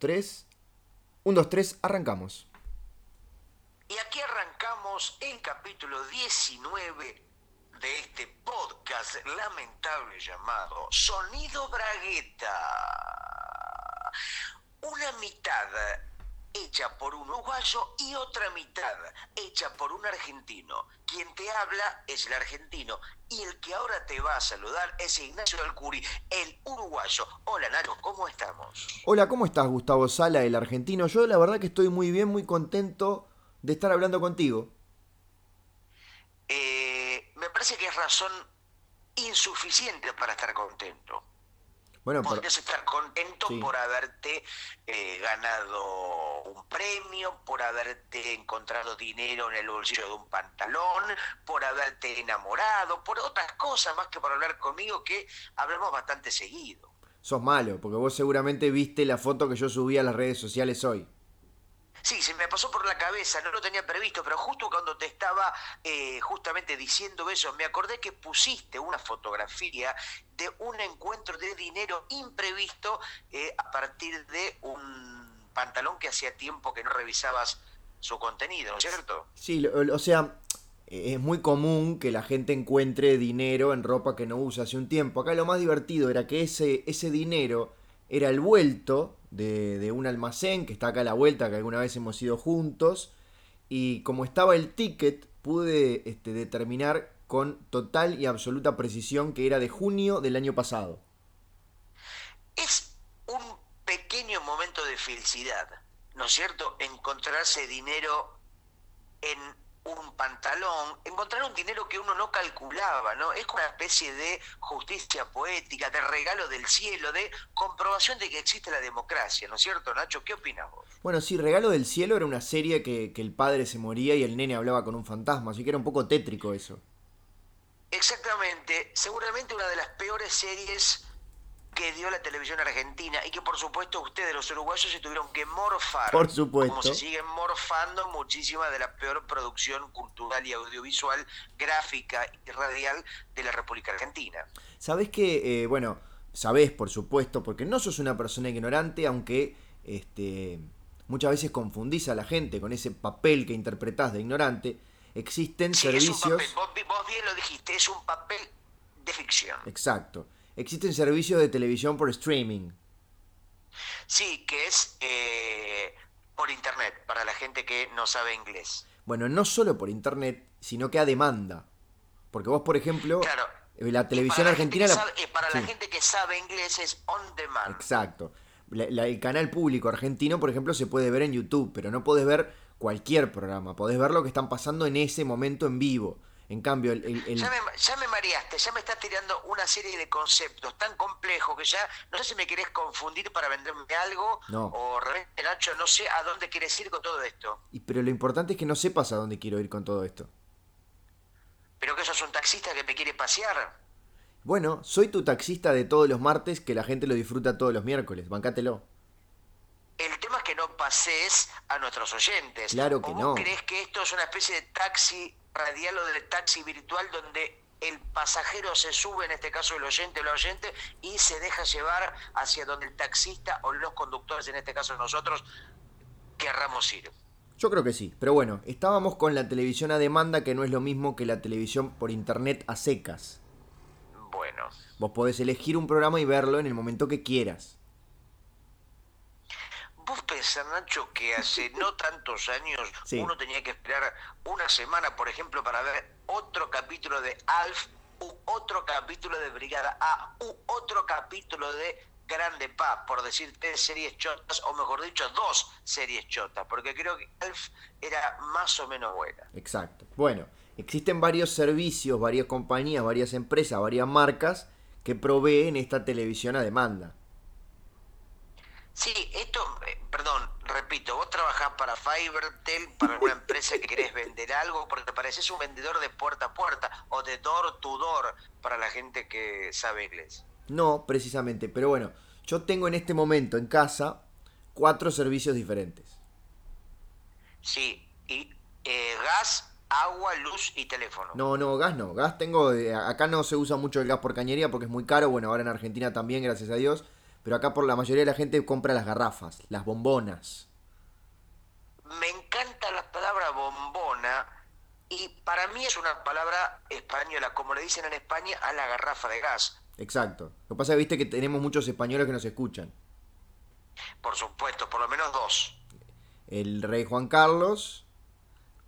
3. 1, 2, 3, arrancamos. Y aquí arrancamos el capítulo 19 de este podcast lamentable llamado Sonido Bragueta. Una mitad hecha por un uruguayo y otra mitad hecha por un argentino. Quien te habla es el argentino y el que ahora te va a saludar es Ignacio Alcuri, el uruguayo. Hola Nacho, ¿cómo estamos? Hola, ¿cómo estás Gustavo Sala, el argentino? Yo la verdad que estoy muy bien, muy contento de estar hablando contigo. Eh, me parece que es razón insuficiente para estar contento. Bueno, Podrías estar contento Sí. por haberte eh, ganado un premio, por haberte encontrado dinero en el bolsillo de un pantalón, por haberte enamorado, por otras cosas más que por hablar conmigo que hablamos bastante seguido. sos malo, porque vos seguramente viste la foto que yo subí a las redes sociales hoy. Sí, se me pasó por la cabeza, no lo tenía previsto, pero justo cuando te estaba eh, justamente diciendo eso, me acordé que pusiste una fotografía de un encuentro de dinero imprevisto eh, a partir de un pantalón que hacía tiempo que no revisabas su contenido, ¿no es cierto? Sí, o sea, eh, es muy común que la gente encuentre dinero en ropa que no usa hace un tiempo. Acá lo más divertido era que ese, ese dinero era el vuelto de, de un almacén que está acá a la vuelta, que alguna vez hemos ido juntos. Y como estaba el ticket, pude este, determinar con total y absoluta precisión que era de junio del año pasado. Es un pequeño momento de felicidad, ¿no es cierto? Encontrarse dinero en un pantalón, encontrar un dinero que uno no calculaba, ¿no? Es una especie de justicia poética, de regalo del cielo, de comprobación de que existe la democracia, ¿no es cierto, Nacho? ¿Qué opinas vos? Bueno, sí, Regalo del Cielo era una serie que, que el padre se moría y el nene hablaba con un fantasma, así que era un poco tétrico eso. Exactamente, seguramente una de las peores series que dio la televisión argentina y que por supuesto ustedes los uruguayos se tuvieron que morfar. Por supuesto. Como se siguen morfando muchísima de la peor producción cultural y audiovisual, gráfica y radial de la República Argentina. Sabés que, eh, bueno, sabés por supuesto, porque no sos una persona ignorante, aunque este, muchas veces confundís a la gente con ese papel que interpretás de ignorante, existen Sí, es un servicios... papel, vos, vos bien lo dijiste, es un papel de ficción. Exacto. Existen servicios de televisión por streaming. Sí, que es eh, por internet, para la gente que no sabe inglés. Bueno, no solo por internet, sino que a demanda. Porque vos, por ejemplo, Claro. eh, la televisión Para argentina... la- sabe- para la gente que sabe inglés es on demand. Exacto. La- la- el canal público argentino, por ejemplo, se puede ver en YouTube, pero no podés ver cualquier programa. Podés ver lo que están pasando en ese momento en vivo. En cambio, el, el- el- Ya me, ya me mareaste, ya me estás tirando una serie de conceptos tan complejos que ya no sé si me querés confundir para venderme algo No. o realmente, Nacho, no sé a dónde quieres ir con todo esto. y- pero lo importante es que no sepas a dónde quiero ir con todo esto. Pero que sos un taxista que me quiere pasear. Bueno, soy tu taxista de todos los martes, que la gente lo disfruta todos los miércoles. Bancátelo. El tema es que no pases a nuestros oyentes. Claro que ¿O vos no. crees que esto es una especie de taxi radial o de taxi virtual donde el pasajero se sube, en este caso el oyente o la oyente, y se deja llevar hacia donde el taxista o los conductores, en este caso nosotros, querramos ir? Yo creo que sí. Pero bueno, estábamos con la televisión a demanda, que no es lo mismo que la televisión por internet a secas. Bueno. Vos podés elegir un programa y verlo en el momento que quieras. ¿Vos pensás, Nacho, que hace no tantos años Sí. uno tenía que esperar una semana, por ejemplo, para ver otro capítulo de Alf, u otro capítulo de Brigada A, u otro capítulo de Grande Pa, por decir tres series chotas, o mejor dicho, dos series chotas, porque creo que Alf era más o menos buena. Exacto. Bueno, existen varios servicios, varias compañías, varias empresas, varias marcas que proveen esta televisión a demanda. Sí, esto, eh, perdón, repito, vos trabajás para Fivertel, para alguna empresa que querés vender algo, porque pareces un vendedor de puerta a puerta o de door to door para la gente que sabe inglés. No, precisamente, pero bueno, yo tengo en este momento en casa cuatro servicios diferentes. Sí, y eh, gas, agua, luz y teléfono. No, no, gas no, gas tengo, de- acá no se usa mucho el gas por cañería porque es muy caro, bueno, ahora en Argentina también, gracias a Dios, pero acá por la mayoría de la gente compra las garrafas, las bombonas. Me encanta la palabra bombona y para mí es una palabra española, como le dicen en España a la garrafa de gas. Exacto. Lo que pasa es que viste que tenemos muchos españoles que nos escuchan. Por supuesto, por lo menos dos. El rey Juan Carlos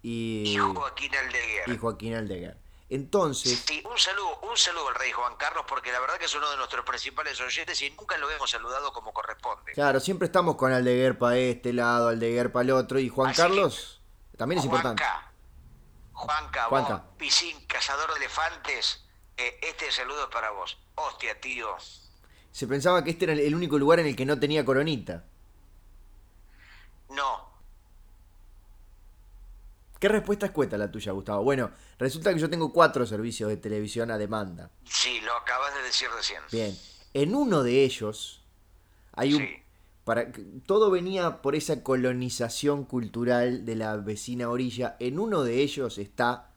y, Y Joaquín Aldeguer. y Joaquín Aldeguer. Entonces, Sí, un saludo, un saludo al rey Juan Carlos, porque la verdad que es uno de nuestros principales oyentes y nunca lo hemos saludado como corresponde. claro, siempre estamos con Aldeguer para este lado, Aldeguer para el otro, y Juan Así que- Carlos también es importante. Juanca, Juanca, Juanca. vos, Pisín, cazador de elefantes, eh, este saludo es para vos. Hostia, tío. Se pensaba que este era el único lugar en el que no tenía coronita. No, ¿Qué respuesta escueta la tuya, Gustavo? Bueno, resulta que yo tengo cuatro servicios de televisión a demanda. sí, lo acabas de decir recién. Bien, en uno de ellos hay un... Sí. Para, todo venía por esa colonización cultural de la vecina orilla. En uno de ellos está,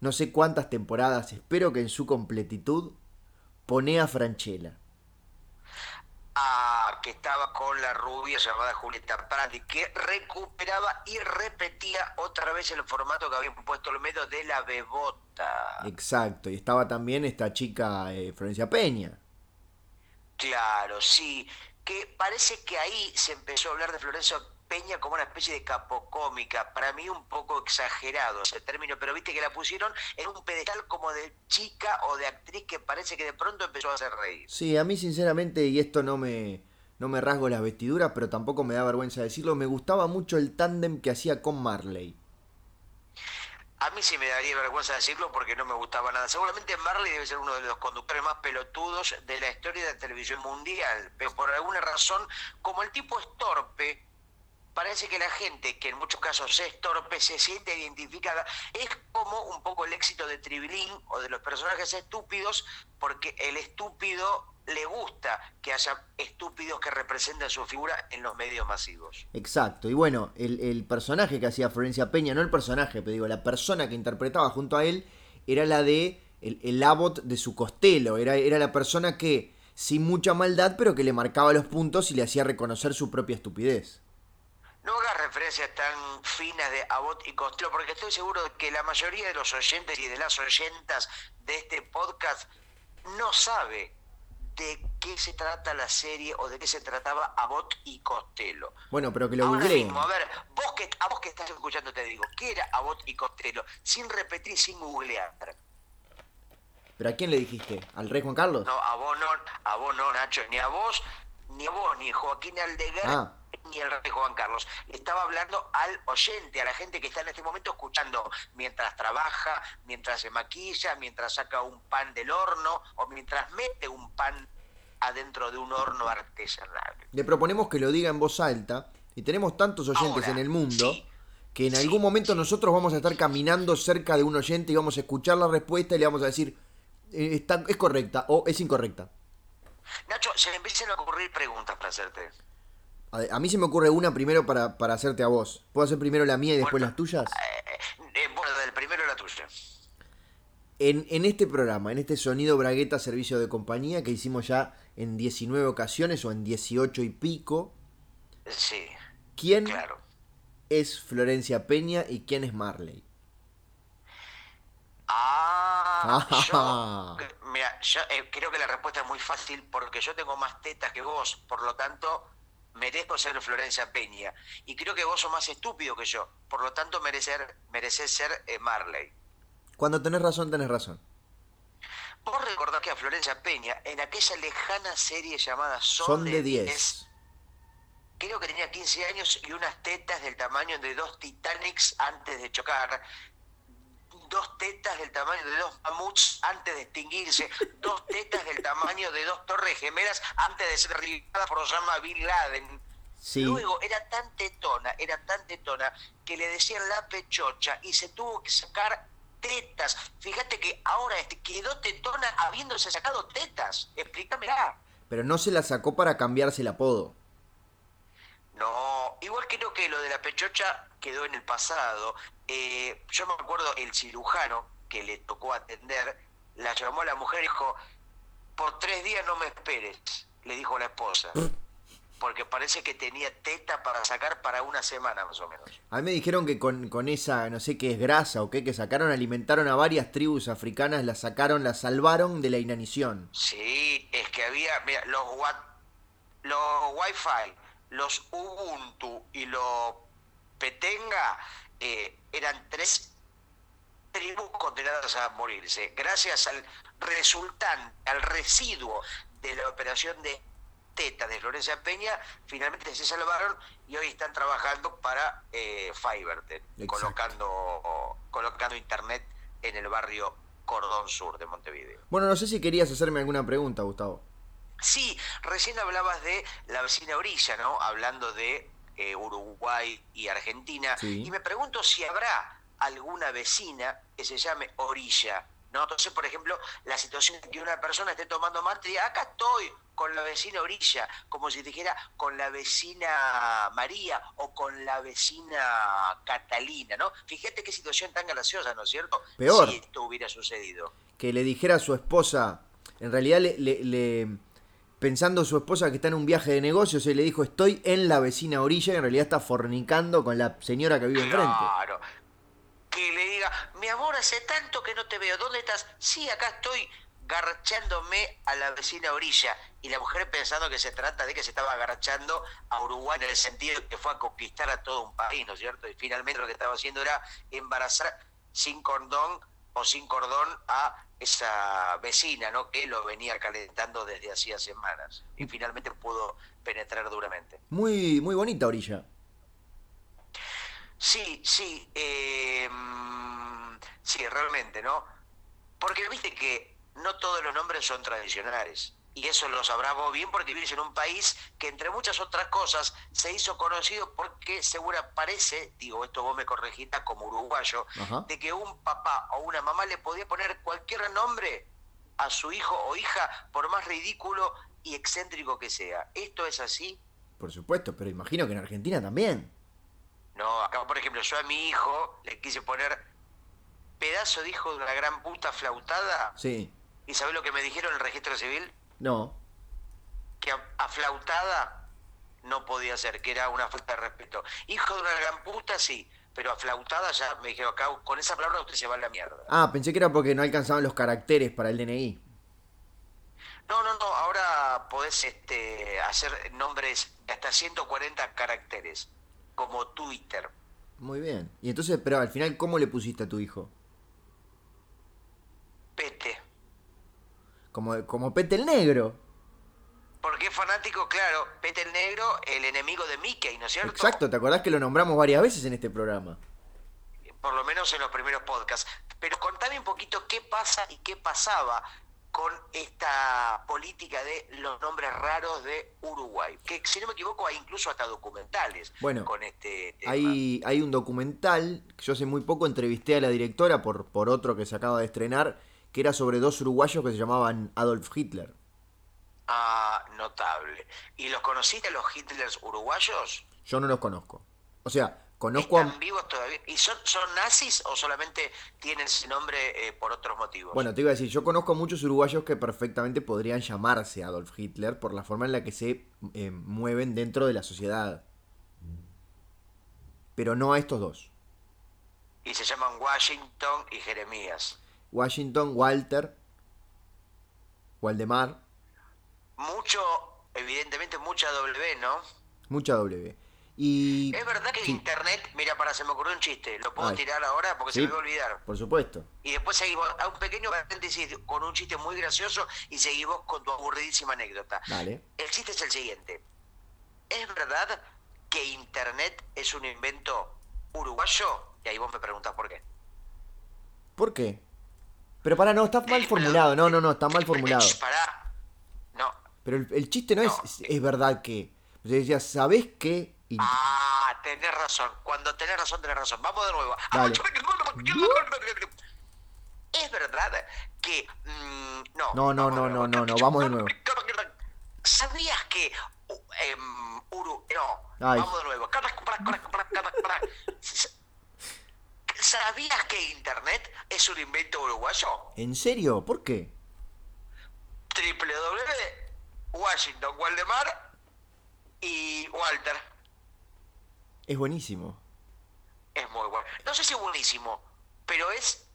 no sé cuántas temporadas, espero que en su completitud, Ponea Franchella. Ah, que estaba con la rubia llamada Julieta Prandi, que recuperaba y repetía otra vez el formato que habían puesto el medio de la bebota. Exacto, y estaba también esta chica eh, Florencia Peña. Claro, sí. Que parece que ahí se empezó a hablar de Florencio Peña como una especie de capocómica. Para mí un poco exagerado ese término, pero viste que la pusieron en un pedestal como de chica o de actriz que parece que de pronto empezó a hacer reír. Sí, a mí sinceramente, y esto no me, no me rasgo las vestiduras, pero tampoco me da vergüenza decirlo, me gustaba mucho el tándem que hacía con Marley. A mí sí me daría vergüenza decirlo porque no me gustaba nada. Seguramente Marley debe ser uno de los conductores más pelotudos de la historia de la televisión mundial, pero por alguna razón, como el tipo es torpe, parece que la gente, que en muchos casos es torpe, se siente identificada. Es como un poco el éxito de Tribilín o de los personajes estúpidos, porque el estúpido le gusta que haya estúpidos que representen su figura en los medios masivos. Exacto, y bueno, el, personaje que hacía Florencia Peña, no el personaje, pero digo, la persona que interpretaba junto a él, era la de el, el de su costelo, era, era la persona que, sin mucha maldad, pero que le marcaba los puntos y le hacía reconocer su propia estupidez. Referencias tan finas de Abbott y Costello, porque estoy seguro de que la mayoría de los oyentes y de las oyentas de este podcast no sabe de qué se trata la serie o de qué se trataba Abbott y Costello. Bueno, pero que lo Ahora googleen. mismo, a ver, vos que, a vos que estás escuchando te digo, ¿qué era Abbott y Costello? Sin repetir, sin googlear. ¿Pero a quién le dijiste? ¿Al rey Juan Carlos? No, a vos no, a vos no, Nacho, ni a vos, ni a vos, ni a Joaquín Aldeguer, Ah. Ni al rey Juan Carlos. Le estaba hablando al oyente, a la gente que está en este momento escuchando mientras trabaja, mientras se maquilla, mientras saca un pan del horno o mientras mete un pan adentro de un horno artesanal. Le proponemos que lo diga en voz alta y tenemos tantos oyentes Ahora, en el mundo sí, que en algún momento nosotros vamos a estar caminando cerca de un oyente y vamos a escuchar la respuesta y le vamos a decir eh, está, es correcta o es incorrecta. Nacho, se me empiezan a ocurrir preguntas para hacerte. A, a mí se me ocurre una primero para, para hacerte a vos. ¿Puedo hacer primero la mía y después Bueno, las tuyas? Eh, eh, bueno, del primero la tuya. En, en este programa, en este Sonido Bragueta Servicio de Compañía que hicimos ya en 19 ocasiones o en 18 y pico, Sí, ¿quién claro. es Florencia Peña y quién es Marley? Ah, Ah. yo, mira, yo eh, creo que la respuesta es muy fácil porque yo tengo más tetas que vos, por lo tanto merezco ser Florencia Peña. Y creo que vos sos más estúpido que yo, por lo tanto merecer, mereces ser eh, Marley. Cuando tenés razón, tenés razón. Vos recordás que a Florencia Peña, en aquella lejana serie llamada Son, Son de 10, 10. creo que tenía 15 años y unas tetas del tamaño de dos Titanics antes de chocar, dos tetas del tamaño de dos mamuts antes de extinguirse, dos tetas del tamaño de dos torres gemelas antes de ser derribada por Osama Bin Laden. Sí. Luego era tan tetona, era tan tetona que le decían la pechocha y se tuvo que sacar tetas. Fíjate que ahora este, quedó tetona habiéndose sacado tetas. Explícamela. Pero no se la sacó para cambiarse el apodo. No, igual creo que lo de la pechocha quedó en el pasado. Eh, yo me acuerdo el cirujano que le tocó atender, la llamó a la mujer y dijo, por tres días no me esperes. le dijo la esposa. Porque parece que tenía teta para sacar para una semana más o menos. A mí me dijeron que con, con esa, no sé qué es grasa o qué, que sacaron, alimentaron a varias tribus africanas, las sacaron, las salvaron de la inanición. Sí, es que había, mira, los, Wi-Fi, los Ubuntu y los Petenga eh, eran tres tribus condenadas a morirse. Gracias al resultante, al residuo de la operación de Teta de Florencia Peña, finalmente se salvaron y hoy están trabajando para eh, Fivertel, colocando, colocando internet en el barrio Cordón Sur de Montevideo. Bueno, no sé si querías hacerme alguna pregunta, Gustavo. Sí, recién hablabas de la vecina orilla, ¿no? Hablando de eh, Uruguay y Argentina. Sí. Y me pregunto si habrá alguna vecina que se llame orilla, ¿no? Entonces, por ejemplo, la situación de que una persona esté tomando mate y diga, acá estoy con la vecina orilla, como si dijera con la vecina María o con la vecina Catalina, ¿no? Fíjate qué situación tan graciosa, ¿no es cierto? Peor. Si esto hubiera sucedido. Que le dijera a su esposa, en realidad le, le- le- pensando su esposa que está en un viaje de negocios, él le dijo, estoy en la vecina orilla y en realidad está fornicando con la señora que vive enfrente. Claro. Que le diga, mi amor, hace tanto que no te veo, ¿dónde estás? Sí, acá estoy garchándome a la vecina orilla. Y la mujer pensando que se trata de que se estaba agarchando a Uruguay en el sentido de que fue a conquistar a todo un país, ¿no es cierto? Y finalmente lo que estaba haciendo era embarazar sin cordón o sin cordón a esa vecina, ¿no? Que lo venía calentando desde hacía semanas. Y finalmente pudo penetrar duramente. Muy, muy bonita orilla. Sí, sí, eh, mm, sí, realmente, ¿no? Porque viste que no todos los nombres son tradicionales. Y eso lo sabrás vos bien porque vives en un país que entre muchas otras cosas se hizo conocido porque segura parece, digo esto vos me corregirás como uruguayo, Ajá. de que un papá o una mamá le podía poner cualquier nombre a su hijo o hija por más ridículo y excéntrico que sea. ¿Esto es así? Por supuesto, pero imagino que en Argentina también. No, acá por ejemplo yo a mi hijo le quise poner pedazo de hijo de una gran puta flautada. Sí. ¿Y sabés lo que me dijeron en el registro civil? No. Que a, a flautada no podía ser, que era una falta de respeto. Hijo de una gran puta, sí, pero a flautada ya me dijeron acá, con esa palabra usted se va a la mierda. Ah, pensé que era porque no alcanzaban los caracteres para el DNI. No, no, no, ahora podés este, hacer nombres de hasta 140 caracteres, como Twitter. Muy bien. Y entonces, pero al final, ¿cómo le pusiste a tu hijo? Pete. Como, como Pete el Negro. Porque es fanático, claro, Pete el Negro, el enemigo de Mickey, ¿no es cierto? Exacto, ¿te acordás que lo nombramos varias veces en este programa? por lo menos en los primeros podcasts. Pero contame un poquito qué pasa y qué pasaba con esta política de los nombres raros de Uruguay. Que si no me equivoco hay incluso hasta documentales Bueno, con este tema. Hay, hay un documental que yo hace muy poco entrevisté a la directora por, por otro que se acaba de estrenar, que era sobre dos uruguayos que se llamaban Adolf Hitler. Ah, notable. ¿Y los conociste los Hitlers uruguayos? Yo no los conozco. O sea, conozco ¿Están a... vivos todavía? ¿Y son, son nazis o solamente tienen ese nombre eh, por otros motivos? Bueno, te iba a decir, yo conozco a muchos uruguayos que perfectamente podrían llamarse Adolf Hitler por la forma en la que se eh, mueven dentro de la sociedad. Pero no a estos dos. Y se llaman Washington y Jeremías. Washington, Walter, Waldemar, Mucho, evidentemente mucha W, ¿no? mucha W. Y... Es verdad que sí, internet, mira, para, se me ocurrió un chiste, lo puedo Ay. tirar ahora porque Sí. se me va a olvidar. Por supuesto. Y después seguimos a un pequeño paréntesis con un chiste muy gracioso y seguimos con tu aburridísima anécdota. Dale. El chiste es el siguiente. ¿Es verdad que internet es un invento uruguayo? Y ahí vos me preguntás por qué. ¿Por qué? Pero para, no, está mal formulado. No, no, no, está mal formulado. Pará. No. Pero el, el chiste no, No. es, es verdad que. O sea, decía, ¿sabés qué? Y- Ah, tenés razón. Cuando tenés razón, tenés razón. Vamos de nuevo. Dale. Es verdad que... no, No, no, no, no, no, no, vamos de nuevo. ¿Sabías que... em, Uru... No, Ay. vamos de nuevo. ¿Sabías que es un invento uruguayo? ¿En serio? ¿Por qué? Washington, Waldemar y Walter. Es buenísimo. Es muy bueno. No sé si es buenísimo, pero es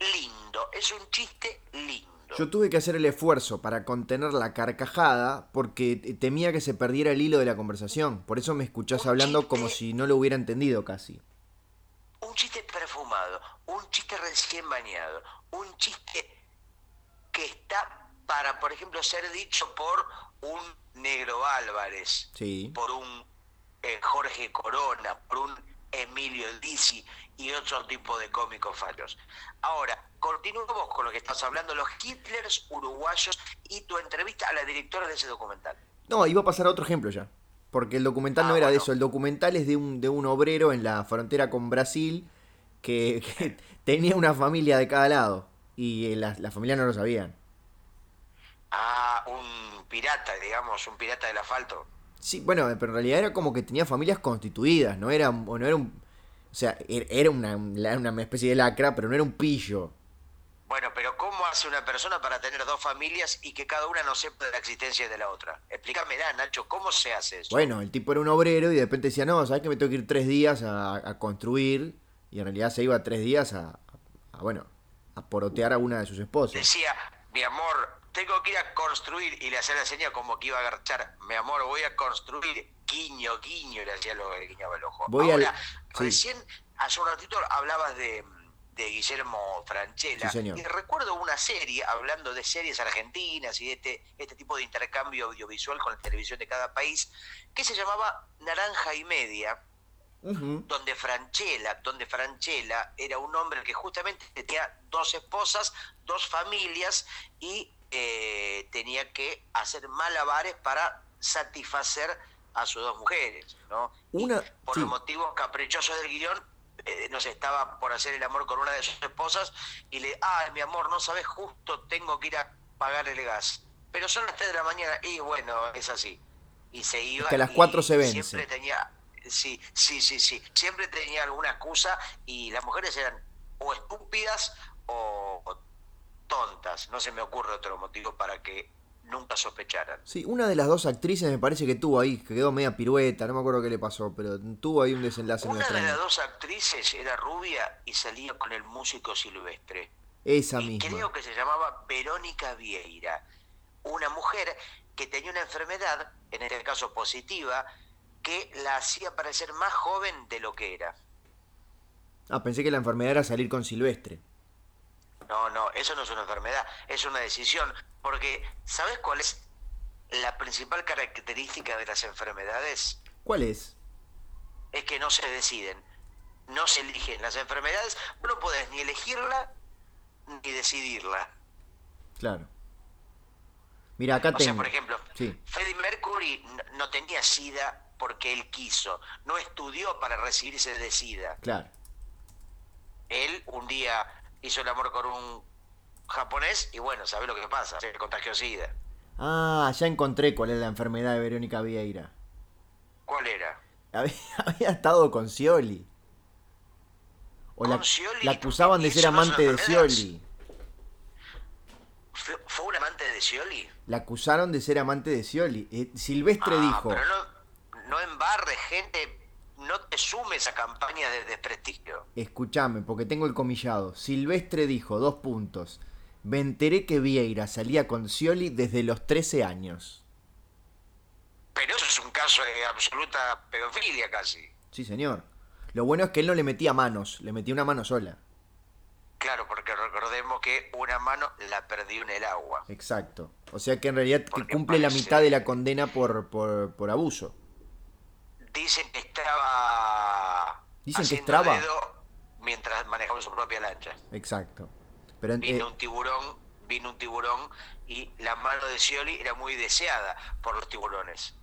lindo. Es un chiste lindo. Yo tuve que hacer el esfuerzo para contener la carcajada porque temía que se perdiera el hilo de la conversación. Por eso me escuchás Un hablando chiste. como si no lo hubiera entendido casi. Un chiste chiste recién bañado, un chiste que está para, por ejemplo, ser dicho por un Negro Álvarez, Sí. por un eh, Jorge Corona, por un Emilio Dizzi y otro tipo de cómicos fallos. Ahora, continuamos con lo que estás hablando, los Hitlers uruguayos y tu entrevista a la directora de ese documental. No, iba a pasar a otro ejemplo ya. Porque el documental Ah, no era de eso. El documental es de un, de un obrero en la frontera con Brasil que, que tenía una familia de cada lado. Y eh, la, la familia no lo sabían. Ah, un pirata, digamos, un pirata del asfalto. Sí, bueno, pero en realidad era como que tenía familias constituidas. No era, no era un. O sea, er- era una, una especie de lacra, pero no era un pillo. Bueno, pero ¿cómo hace una persona para tener dos familias y que cada una no sepa de la existencia de la otra? Explícamela, Nacho, ¿cómo se hace eso? Bueno, el tipo era un obrero y de repente decía, no, ¿sabes que me tengo que ir tres días a, a construir? Y en realidad se iba tres días a, a, bueno, a porotear a una de sus esposas. Decía, mi amor, tengo que ir a construir y le hacía la señal como que iba a agarchar. Mi amor, voy a construir, guiño, guiño, y le hacía lo que guiñaba el ojo. Voy al- Ahora, sí. recién, hace un ratito hablabas de, de Guillermo Franchella. Sí. Y recuerdo una serie, hablando de series argentinas y de este, este tipo de intercambio audiovisual con la televisión de cada país, que se llamaba Naranja y Media Donde Franchella, donde Franchella era un hombre que justamente tenía dos esposas, dos familias y eh, tenía que hacer malabares para satisfacer a sus dos mujeres, ¿no? Y Una- por sí. los motivos caprichosos del guion, eh, no sé, estaba por hacer el amor con una de sus esposas y le, ay, mi amor, no sabes, justo tengo que ir a pagar el gas. Pero son las 3 de la mañana y bueno, es así. Y se iba. que a las y 4 se vence. Siempre tenía, sí, sí, sí, sí. Siempre tenía alguna excusa y las mujeres eran o estúpidas o, o tontas. No se me ocurre otro motivo para que nunca sospecharan. Sí, una de las dos actrices me parece que tuvo ahí, que quedó media pirueta, no me acuerdo qué le pasó, pero tuvo ahí un desenlace Una de las dos actrices era rubia y salía con el músico silvestre. Esa y misma. creo que se llamaba Verónica Vieira, una mujer que tenía una enfermedad, en este caso positiva, que la hacía parecer más joven de lo que era. Ah, pensé que la enfermedad era salir con Silvestre. No, no, eso no es una enfermedad, es una decisión. Porque, ¿sabes cuál es la principal característica de las enfermedades? ¿Cuál es? Es que no se deciden, no se eligen. Las enfermedades, no podés ni elegirla ni decidirla. Claro. Mira, acá O tengo. sea, por ejemplo, Sí. Freddie Mercury no tenía SIDA porque él quiso, no estudió para recibirse de SIDA. Claro. Él un día hizo el amor con un japonés y bueno, ¿sabés lo que pasa? Se contagió SIDA. Ah, ya encontré cuál es la enfermedad de Verónica Vieira. ¿Cuál era? Había, había estado con Scioli. O la, ¿Con Scioli? la acusaban de ¿Y ser no amante de? Scioli. ¿Fue, fue un amante de Scioli? La acusaron de ser amante de Scioli. Eh, Silvestre Ah, dijo. Pero no, no embarre, gente, no te sumes a campañas de desprestigio. Escuchame, porque tengo el comillado. Silvestre dijo, dos puntos. Me enteré que Vieira salía con Scioli desde los 13 años. Pero eso es un caso de absoluta pedofilia casi. Sí, señor. Lo bueno es que él no le metía manos, le metía una mano sola. Claro, porque recordemos que una mano la perdió en el agua. Exacto. O sea que en realidad que cumple la mitad de la condena por, por, por abuso. Dicen que estaba Dicen que estaba. mientras manejaba su propia lancha. Exacto. Pero Vino eh, un tiburón, vino un tiburón y la mano de Scioli era muy deseada por los tiburones.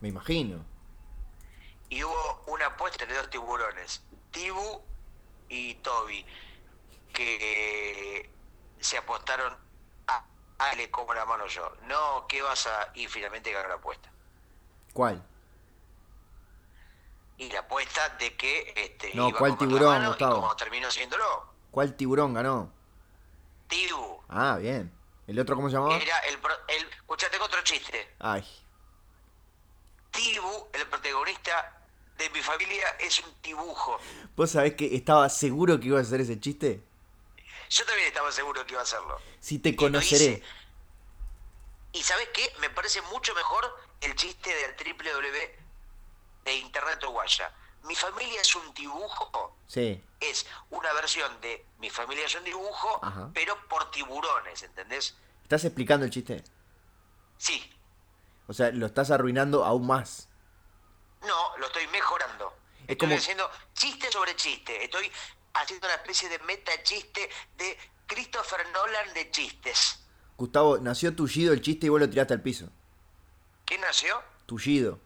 me imagino. Y hubo una apuesta entre dos tiburones, Tibu y Toby, que se apostaron a le como la mano yo. No, ¿qué vas a...? Y finalmente ganó la apuesta. ¿Cuál? Y la apuesta de que este, No, iba ¿cuál tiburón, Gustavo? como terminó siéndolo, ¿Cuál tiburón ganó? Tibu. Ah, bien. ¿El otro cómo se llamaba? era el, el escuchate otro chiste. Ay. Tibu, el protagonista de mi familia, es un dibujo. ¿Vos sabés que estaba seguro que iba a hacer ese chiste? Yo también estaba seguro que iba a hacerlo. Si te conoceré. Y ¿sabes qué? Me parece mucho mejor el chiste del triple W de Internet Uruguaya. Mi familia es un dibujo. Sí. Es una versión de Mi familia es un dibujo, Ajá. pero por tiburones, ¿entendés? ¿Estás explicando el chiste? Sí. O sea, lo estás arruinando aún más. No, lo estoy mejorando. Es Estoy como- haciendo chiste sobre chiste. Estoy haciendo una especie de meta chiste de Christopher Nolan de chistes. Gustavo, nació tullido el chiste y vos lo tiraste al piso. ¿Quién nació? Tullido.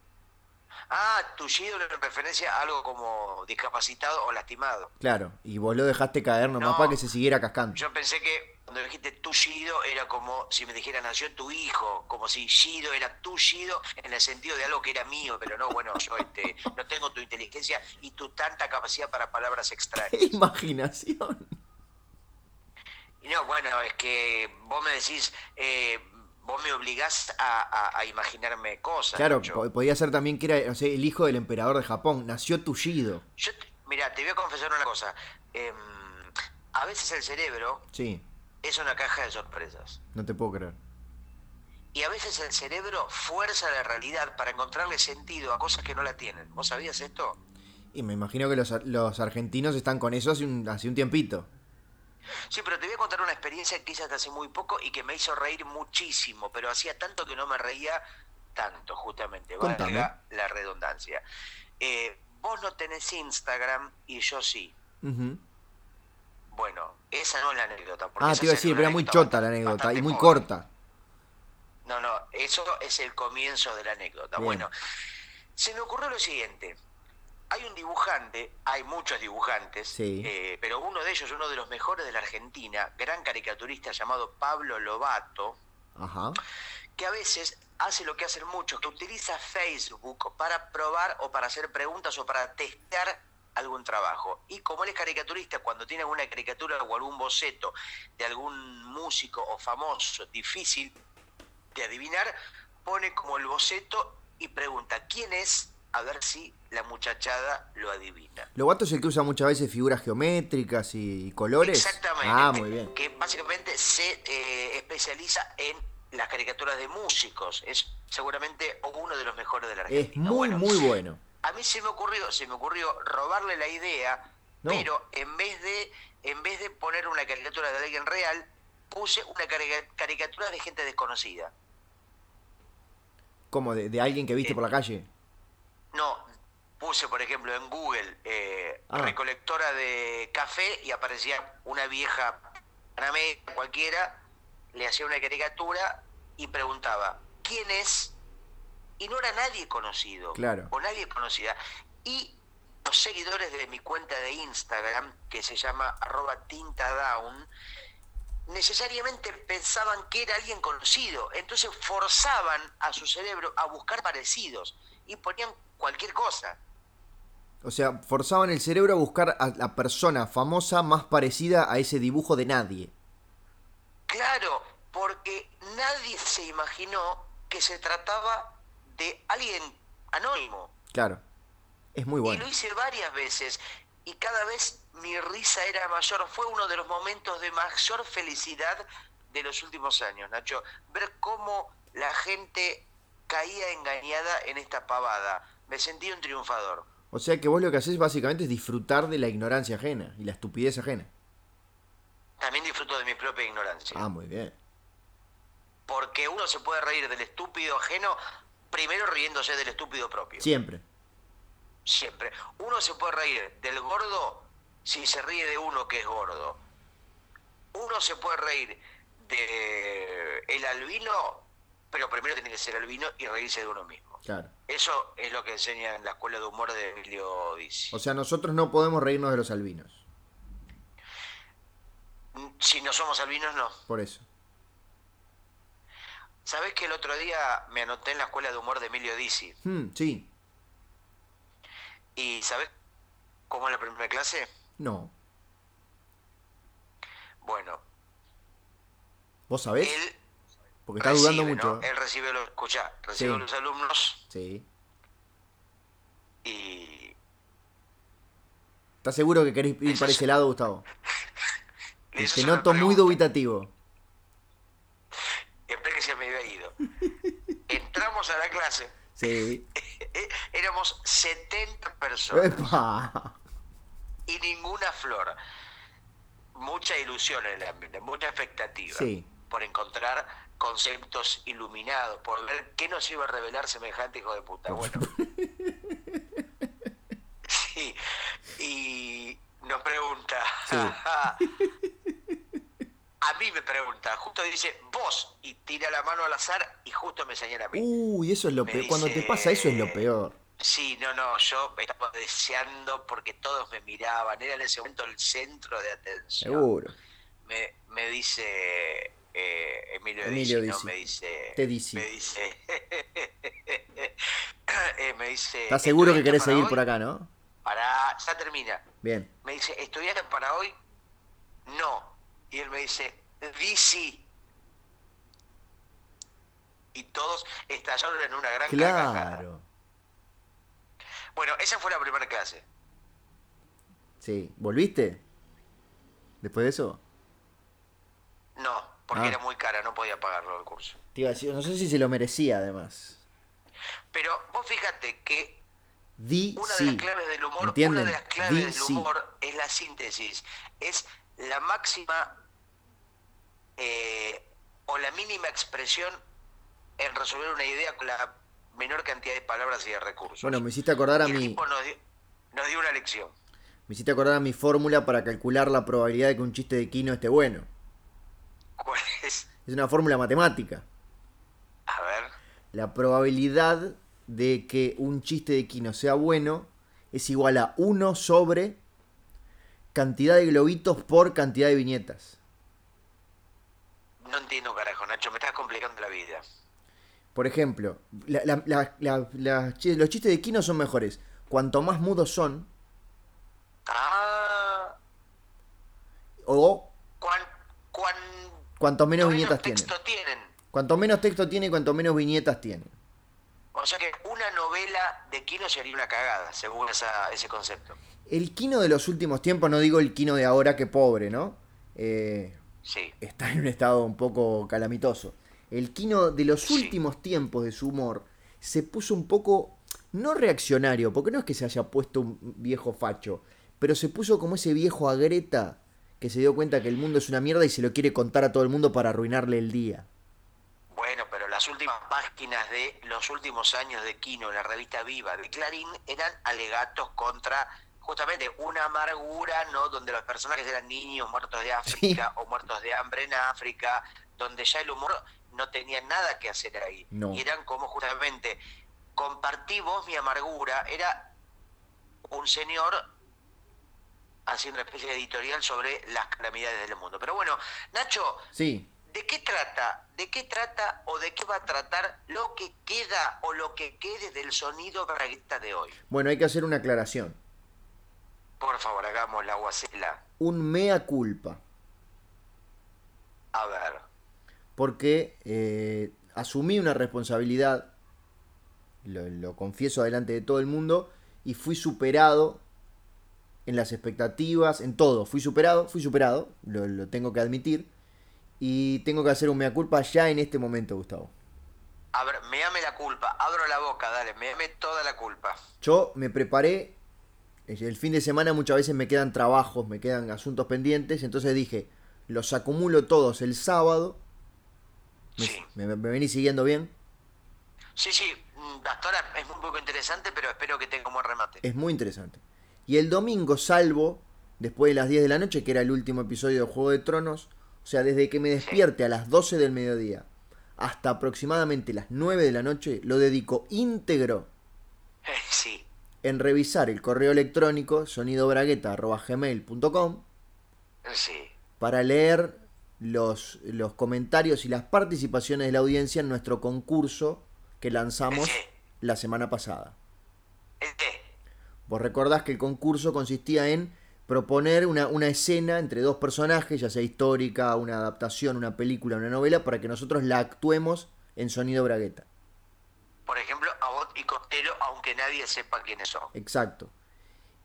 Ah, tullido en referencia a algo como discapacitado o lastimado. Claro. Y vos lo dejaste caer nomás No. para que se siguiera cascando. Yo pensé que cuando dijiste tullido era como si me dijera nació tu hijo, como si Gido era tullido en el sentido de algo que era mío, pero no, bueno, yo este, no tengo tu inteligencia y tu tanta capacidad para palabras extrañas. Imaginación. Y no, bueno, es que vos me decís, eh, vos me obligás a, a- a imaginarme cosas. Claro, po- podía ser también que era no sé, el hijo del emperador de Japón. Nació tullido. Yo, mira, te voy a confesar una cosa. Em, a veces el cerebro Sí, es una caja de sorpresas. no te puedo creer. Y a veces el cerebro fuerza la realidad para encontrarle sentido a cosas que no la tienen. ¿Vos sabías esto? Y me imagino que los, los argentinos están con eso hace un, hace un tiempito. Sí, pero te voy a contar una experiencia que hice hasta hace muy poco y que me hizo reír muchísimo, pero hacía tanto que no me reía tanto, justamente. Valga la redundancia. Eh, vos no tenés Instagram y yo sí. Bueno, esa no es la anécdota. porque Ah, te iba a decir, pero era muy chota la anécdota y muy pobre. corta. No, no, eso es el comienzo de la anécdota. Bien. Bueno, se me ocurrió lo siguiente. Hay un dibujante, hay muchos dibujantes, Sí. eh, pero uno de ellos, uno de los mejores de la Argentina, gran caricaturista llamado Pablo Lobato, Ajá. que a veces hace lo que hacen muchos, que utiliza Facebook para probar o para hacer preguntas o para testear algún trabajo. Y como él es caricaturista, cuando tiene alguna caricatura o algún boceto de algún músico o famoso difícil de adivinar, pone como el boceto y pregunta quién es, a ver si la muchachada lo adivina. Lobato es el que usa muchas veces figuras geométricas y colores. Exactamente. Ah, muy bien. Que básicamente se eh, especializa en las caricaturas de músicos. Es seguramente uno de los mejores de la Argentina. Es muy, Bueno, muy bueno. A mí se me ocurrió, se me ocurrió robarle la idea, No. pero en vez de, en vez de poner una caricatura de alguien real, puse una carica- caricatura de gente desconocida. Como de, de alguien que viste Eh, por la calle. No, puse, por ejemplo, en Google eh, Ah. recolectora de café y aparecía una vieja panameña cualquiera, le hacía una caricatura y preguntaba, ¿quién es? Y no era nadie conocido. Claro. O nadie conocida. Y los seguidores de mi cuenta de Instagram, que se llama arroba tintadown, necesariamente pensaban que era alguien conocido. Entonces forzaban a su cerebro a buscar parecidos y ponían cualquier cosa. O sea, forzaban el cerebro a buscar a la persona famosa más parecida a ese dibujo de nadie. Claro, porque nadie se imaginó que se trataba de alguien anónimo. Claro. Es muy Y bueno. lo hice varias veces y cada vez mi risa era mayor. Fue uno de los momentos de mayor felicidad de los últimos años, Nacho. Ver cómo la gente caía engañada en esta pavada. Me sentí un triunfador. O sea que vos lo que haces básicamente es disfrutar de la ignorancia ajena y la estupidez ajena. También disfruto de mi propia ignorancia. Ah, muy bien. Porque uno se puede reír del estúpido ajeno, primero riéndose del estúpido propio. Siempre. Siempre. Uno se puede reír del gordo si se ríe de uno que es gordo. Uno se puede reír de el albino, pero primero tiene que ser albino y reírse de uno mismo. Claro. Eso es lo que enseña en la escuela de humor de Emilio Dizzi. O sea, nosotros no podemos reírnos de los albinos. Si no somos albinos, no. Por eso. ¿Sabés que el otro día me anoté en la escuela de humor de Emilio Dizzi? Hmm, sí. ¿Y sabés cómo es la primera clase? No. Bueno, ¿Vos sabés? Él Porque está dudando mucho. ¿no? Él recibe los, escuchá, recibe Sí. los alumnos Sí. y ¿Estás seguro que querés ir para es- ese lado, Gustavo? hizo Te noto muy dubitativo. Esperé que se me había ido. Entramos a la clase, Sí. éramos 70 personas ¡Epa! y ninguna flor. Mucha ilusión en el ambiente, mucha expectativa Sí. por encontrar conceptos iluminados, por ver qué nos iba a revelar semejante hijo de puta. Bueno. Sí, y nos pregunta, Sí. a mí me pregunta, justo dice vos, y tira la mano al azar y justo me señala a mí. Uy, eso es lo Me peor. Cuando te pasa eso es lo peor. Sí, no, no, yo estaba deseando porque todos me miraban, era en ese momento el centro de atención. Seguro. Me, me dice eh, Emilio, Emilio ¿no? Dizzi. Me dice. Te Dizzi. Me dice. eh, me dice. ¿Estás seguro que ¿estudiaste querés para seguir hoy? por acá, no? Pará, ya termina. Bien. Me dice, ¿estudiaste para hoy? No. Y él me dice, Dizzi. Y todos estallaron en una gran carcajada. Claro. Bueno, esa fue la primera clase. Sí. ¿Volviste? Después de eso. No, porque Ah. era muy cara, no podía pagarlo el curso. Te iba a decir, no sé si se lo merecía además. Pero vos fíjate que una de las claves del humor, ¿Entienden? una de las claves del humor es la síntesis, es la máxima eh, o la mínima expresión en resolver una idea con la menor cantidad de palabras y de recursos. Bueno, me hiciste acordar a Y el mi. tipo nos dio, nos dio una lección. Me hiciste acordar a mi fórmula para calcular la probabilidad de que un chiste de Kino esté bueno. ¿Cuál es? Es una fórmula matemática. A ver, La probabilidad de que un chiste de Kino sea bueno es igual a 1 sobre cantidad de globitos por cantidad de viñetas. no entiendo carajo, Nacho, me estás complicando la vida. Por ejemplo, la- la- la- los chistes de Kino son mejores. Cuanto más mudos son, Ah, o ¿cuán, cuán, cuanto menos viñetas tienen. texto tienen? Cuanto menos texto tiene, cuanto menos viñetas tienen. O sea que una novela de Kino sería una cagada, según esa, ese concepto. El Kino de los últimos tiempos, no digo el Kino de ahora que pobre, ¿no? Eh, Sí. está en un estado un poco calamitoso. El Kino de los Sí. últimos tiempos de su humor se puso un poco, no reaccionario, porque no es que se haya puesto un viejo facho, pero se puso como ese viejo agreta que se dio cuenta que el mundo es una mierda y se lo quiere contar a todo el mundo para arruinarle el día. Bueno, pero las últimas páginas de los últimos años de Kino, la revista Viva de Clarín, eran alegatos contra justamente una amargura, ¿no? Donde los personajes eran niños muertos de África o muertos de hambre en África, donde ya el humor no tenía nada que hacer ahí. No. Y eran como justamente, compartí vos mi amargura, era un señor haciendo una especie de editorial sobre las calamidades del mundo. Pero bueno, Nacho, Sí, ¿De qué trata? ¿De qué trata o de qué va a tratar lo que queda o lo que quede del sonido bragueta de hoy? bueno, hay que hacer una aclaración. Por favor, hagamos la guacela. Un mea culpa. A ver. porque eh, asumí una responsabilidad, lo, lo confieso delante de todo el mundo, y fui superado en las expectativas, en todo, fui superado, fui superado, lo, lo tengo que admitir, y tengo que hacer un mea culpa ya en este momento, Gustavo. Me ame la culpa. Abro la boca, dale, me ame toda la culpa. Yo me preparé, el fin de semana muchas veces me quedan trabajos, me quedan asuntos pendientes, entonces dije, los acumulo todos el sábado, me, Sí. me, me venís siguiendo bien. Sí, sí, mm, hasta ahora es un poco interesante, pero espero que tenga un buen remate. Es muy interesante. Y el domingo, salvo después de las 10 de la noche, que era el último episodio de Juego de Tronos, o sea, desde que me despierte a las 12 del mediodía hasta aproximadamente las 9 de la noche, lo dedico íntegro Sí, en revisar el correo electrónico sonidobragueta.gmail.com sí. para leer los, los comentarios y las participaciones de la audiencia en nuestro concurso que lanzamos Sí. la semana pasada. Vos recordás que el concurso consistía en proponer una, una escena entre dos personajes, ya sea histórica, una adaptación, una película, una novela, para que nosotros la actuemos en sonido bragueta. Por ejemplo, Abbott y Costello, aunque nadie sepa quiénes son. Exacto.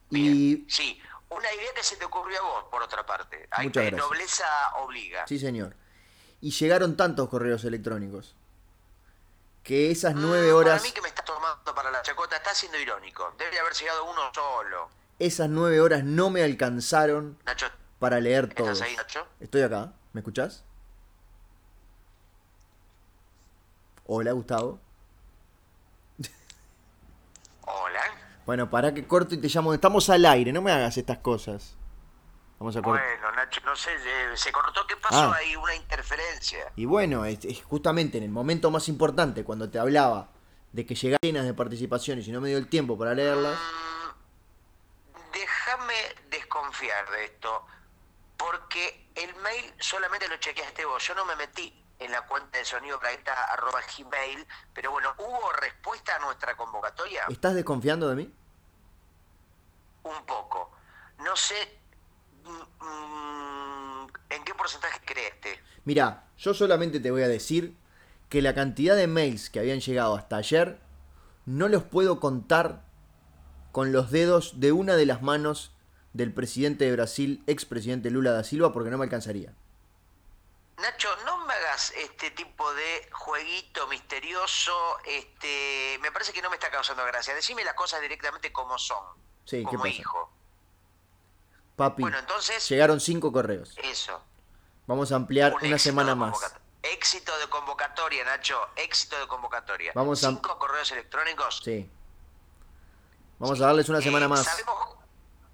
Bien, Y Sí, una idea que se te ocurrió a vos, por otra parte. Hay Muchas gracias. nobleza obliga. Sí, señor. Y llegaron tantos correos electrónicos que esas nueve Mm, horas, Para mí que me estás tomando para la chacota, está siendo irónico. Debe haber llegado uno solo. esas nueve horas no me alcanzaron Nacho, para leer ¿estás todos. ahí, Nacho? Estoy acá, ¿me escuchás? Hola, Gustavo. Hola. Bueno, para que corto y te llamo. Estamos al aire, no me hagas estas cosas. Vamos a cortar. Bueno, Nacho, no sé, se cortó. ¿Qué pasó Ah. ahí? Una interferencia. Y bueno, es, es justamente en el momento más importante, cuando te hablaba de que llegaban llenas de participaciones y no me dio el tiempo para leerlas. Mm, Déjame desconfiar de esto, porque el mail solamente lo chequeaste vos. Yo no me metí en la cuenta de sonido arroba gmail, pero bueno, ¿hubo respuesta a nuestra convocatoria? ¿Estás desconfiando de mí? Un poco. No sé en qué porcentaje creeste. Mira, yo solamente te voy a decir que la cantidad de mails que habían llegado hasta ayer no los puedo contar con los dedos de una de las manos del presidente de Brasil, expresidente Lula da Silva, porque no me alcanzaría. Nacho, no me hagas este tipo de jueguito misterioso, este, me parece que no me está causando gracia. Decime las cosas directamente como son, Sí, ¿qué como pasa? hijo. Papi, Bueno, entonces, llegaron cinco correos. eso. Vamos a ampliar un una semana más. Éxito de convocatoria, Nacho, éxito de convocatoria. Vamos a- Cinco correos electrónicos. Sí. Vamos a darles una Eh, semana más. sabemos-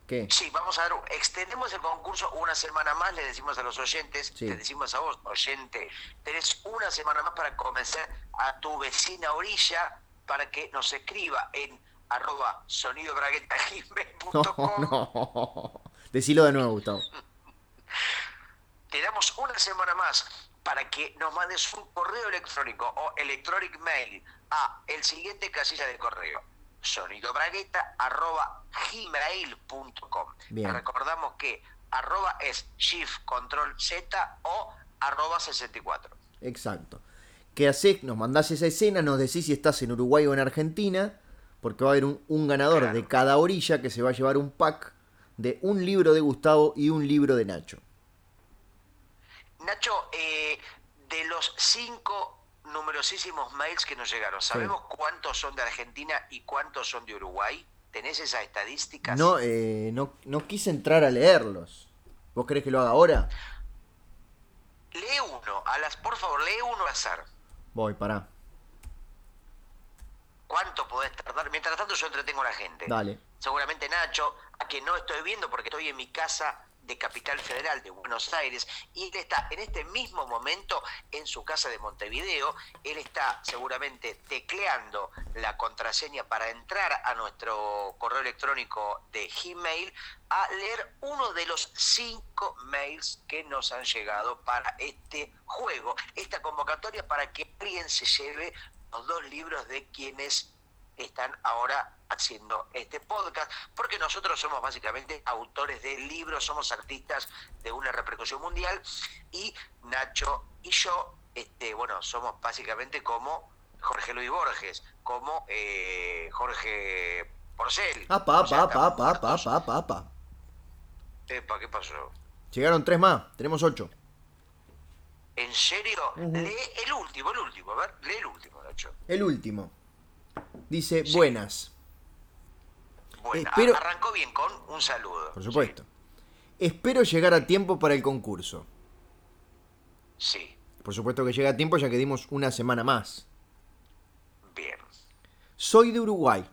¿Qué? Sí, vamos a dar, extendemos el concurso una semana más, le decimos a los oyentes, Sí. te decimos a vos, oyente, tenés una semana más para convencer a tu vecina orilla para que nos escriba en arroba No, sonidobraguetagmail.com. no. Decilo de nuevo, Gustavo. Te damos una semana más para que nos mandes un correo electrónico o electronic mail a el siguiente casilla de correo sonidobragueta.gmail.com. Recordamos que arroba es shift control z o arroba 64. Exacto. ¿Qué haces? Nos mandás esa escena, nos decís si estás en Uruguay o en Argentina, porque va a haber un, un ganador Claro. de cada orilla que se va a llevar un pack de un libro de Gustavo y un libro de Nacho. Nacho, eh, de los cinco numerosísimos mails que nos llegaron, ¿sabemos cuántos son de Argentina y cuántos son de Uruguay? ¿Tenés esas estadísticas? No, eh, no, no quise entrar a leerlos. ¿Vos querés que lo haga ahora? Lee uno, a las, por favor, lee uno al azar. Voy, pará. ¿Cuánto podés tardar? Mientras tanto yo entretengo a la gente. Dale. Seguramente Nacho, a quien no estoy viendo porque estoy en mi casa de Capital Federal de Buenos Aires y él está en este mismo momento en su casa de Montevideo. Él está seguramente tecleando la contraseña para entrar a nuestro correo electrónico de Gmail a leer uno de los cinco mails que nos han llegado para este juego, esta convocatoria para que alguien se lleve los dos libros de quienes están ahora haciendo este podcast, porque nosotros somos básicamente autores de libros, somos artistas de una repercusión mundial y Nacho y yo, este, bueno, somos básicamente como Jorge Luis Borges, como eh, Jorge Porcel. Ah, pa, O sea, pa, pa, estamos pa, pa, muertos. pa, pa, pa. Epa, ¿qué pasó? Llegaron tres más, tenemos ocho. ¿En serio? Lee el último, el último, a ver, lee el último, Nacho. El último. Dice, Sí. buenas. Espero- arrancó bien con un saludo. Por supuesto. Espero llegar a tiempo para el concurso. Sí, sí, Por supuesto que llega a tiempo ya que dimos una semana más. bien. Soy de Uruguay.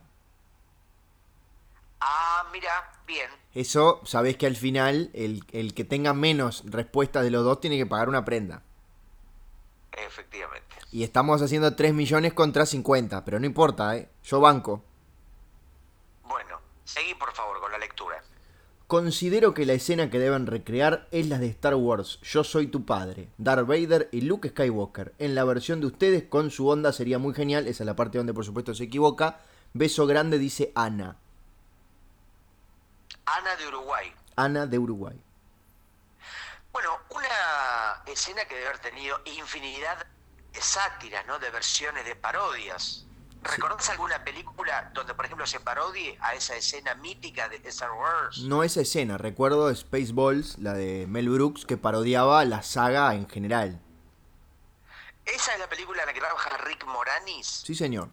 Ah, mira, bien. Eso, sabés que al final el, el que tenga menos respuestas de los dos tiene que pagar una prenda. Efectivamente. Y estamos haciendo 3 millones contra 50, pero no importa, ¿eh? Yo banco. Seguí por favor con la lectura. Considero que la escena que deben recrear es la de Star Wars, Yo soy tu padre, Darth Vader y Luke Skywalker. En la versión de ustedes, con su onda, sería muy genial. Esa es la parte donde por supuesto se equivoca. Beso grande, dice Ana. Ana de Uruguay. Ana de Uruguay. Bueno, una escena que debe haber tenido infinidad de sátiras, ¿no? De versiones, de parodias. ¿Recordás alguna película donde, por ejemplo, se parodie a esa escena mítica de Star Wars? No esa escena, recuerdo Spaceballs, la de Mel Brooks, que parodiaba la saga en general. ¿Esa es la película en la que trabaja Rick Moranis? Sí, señor.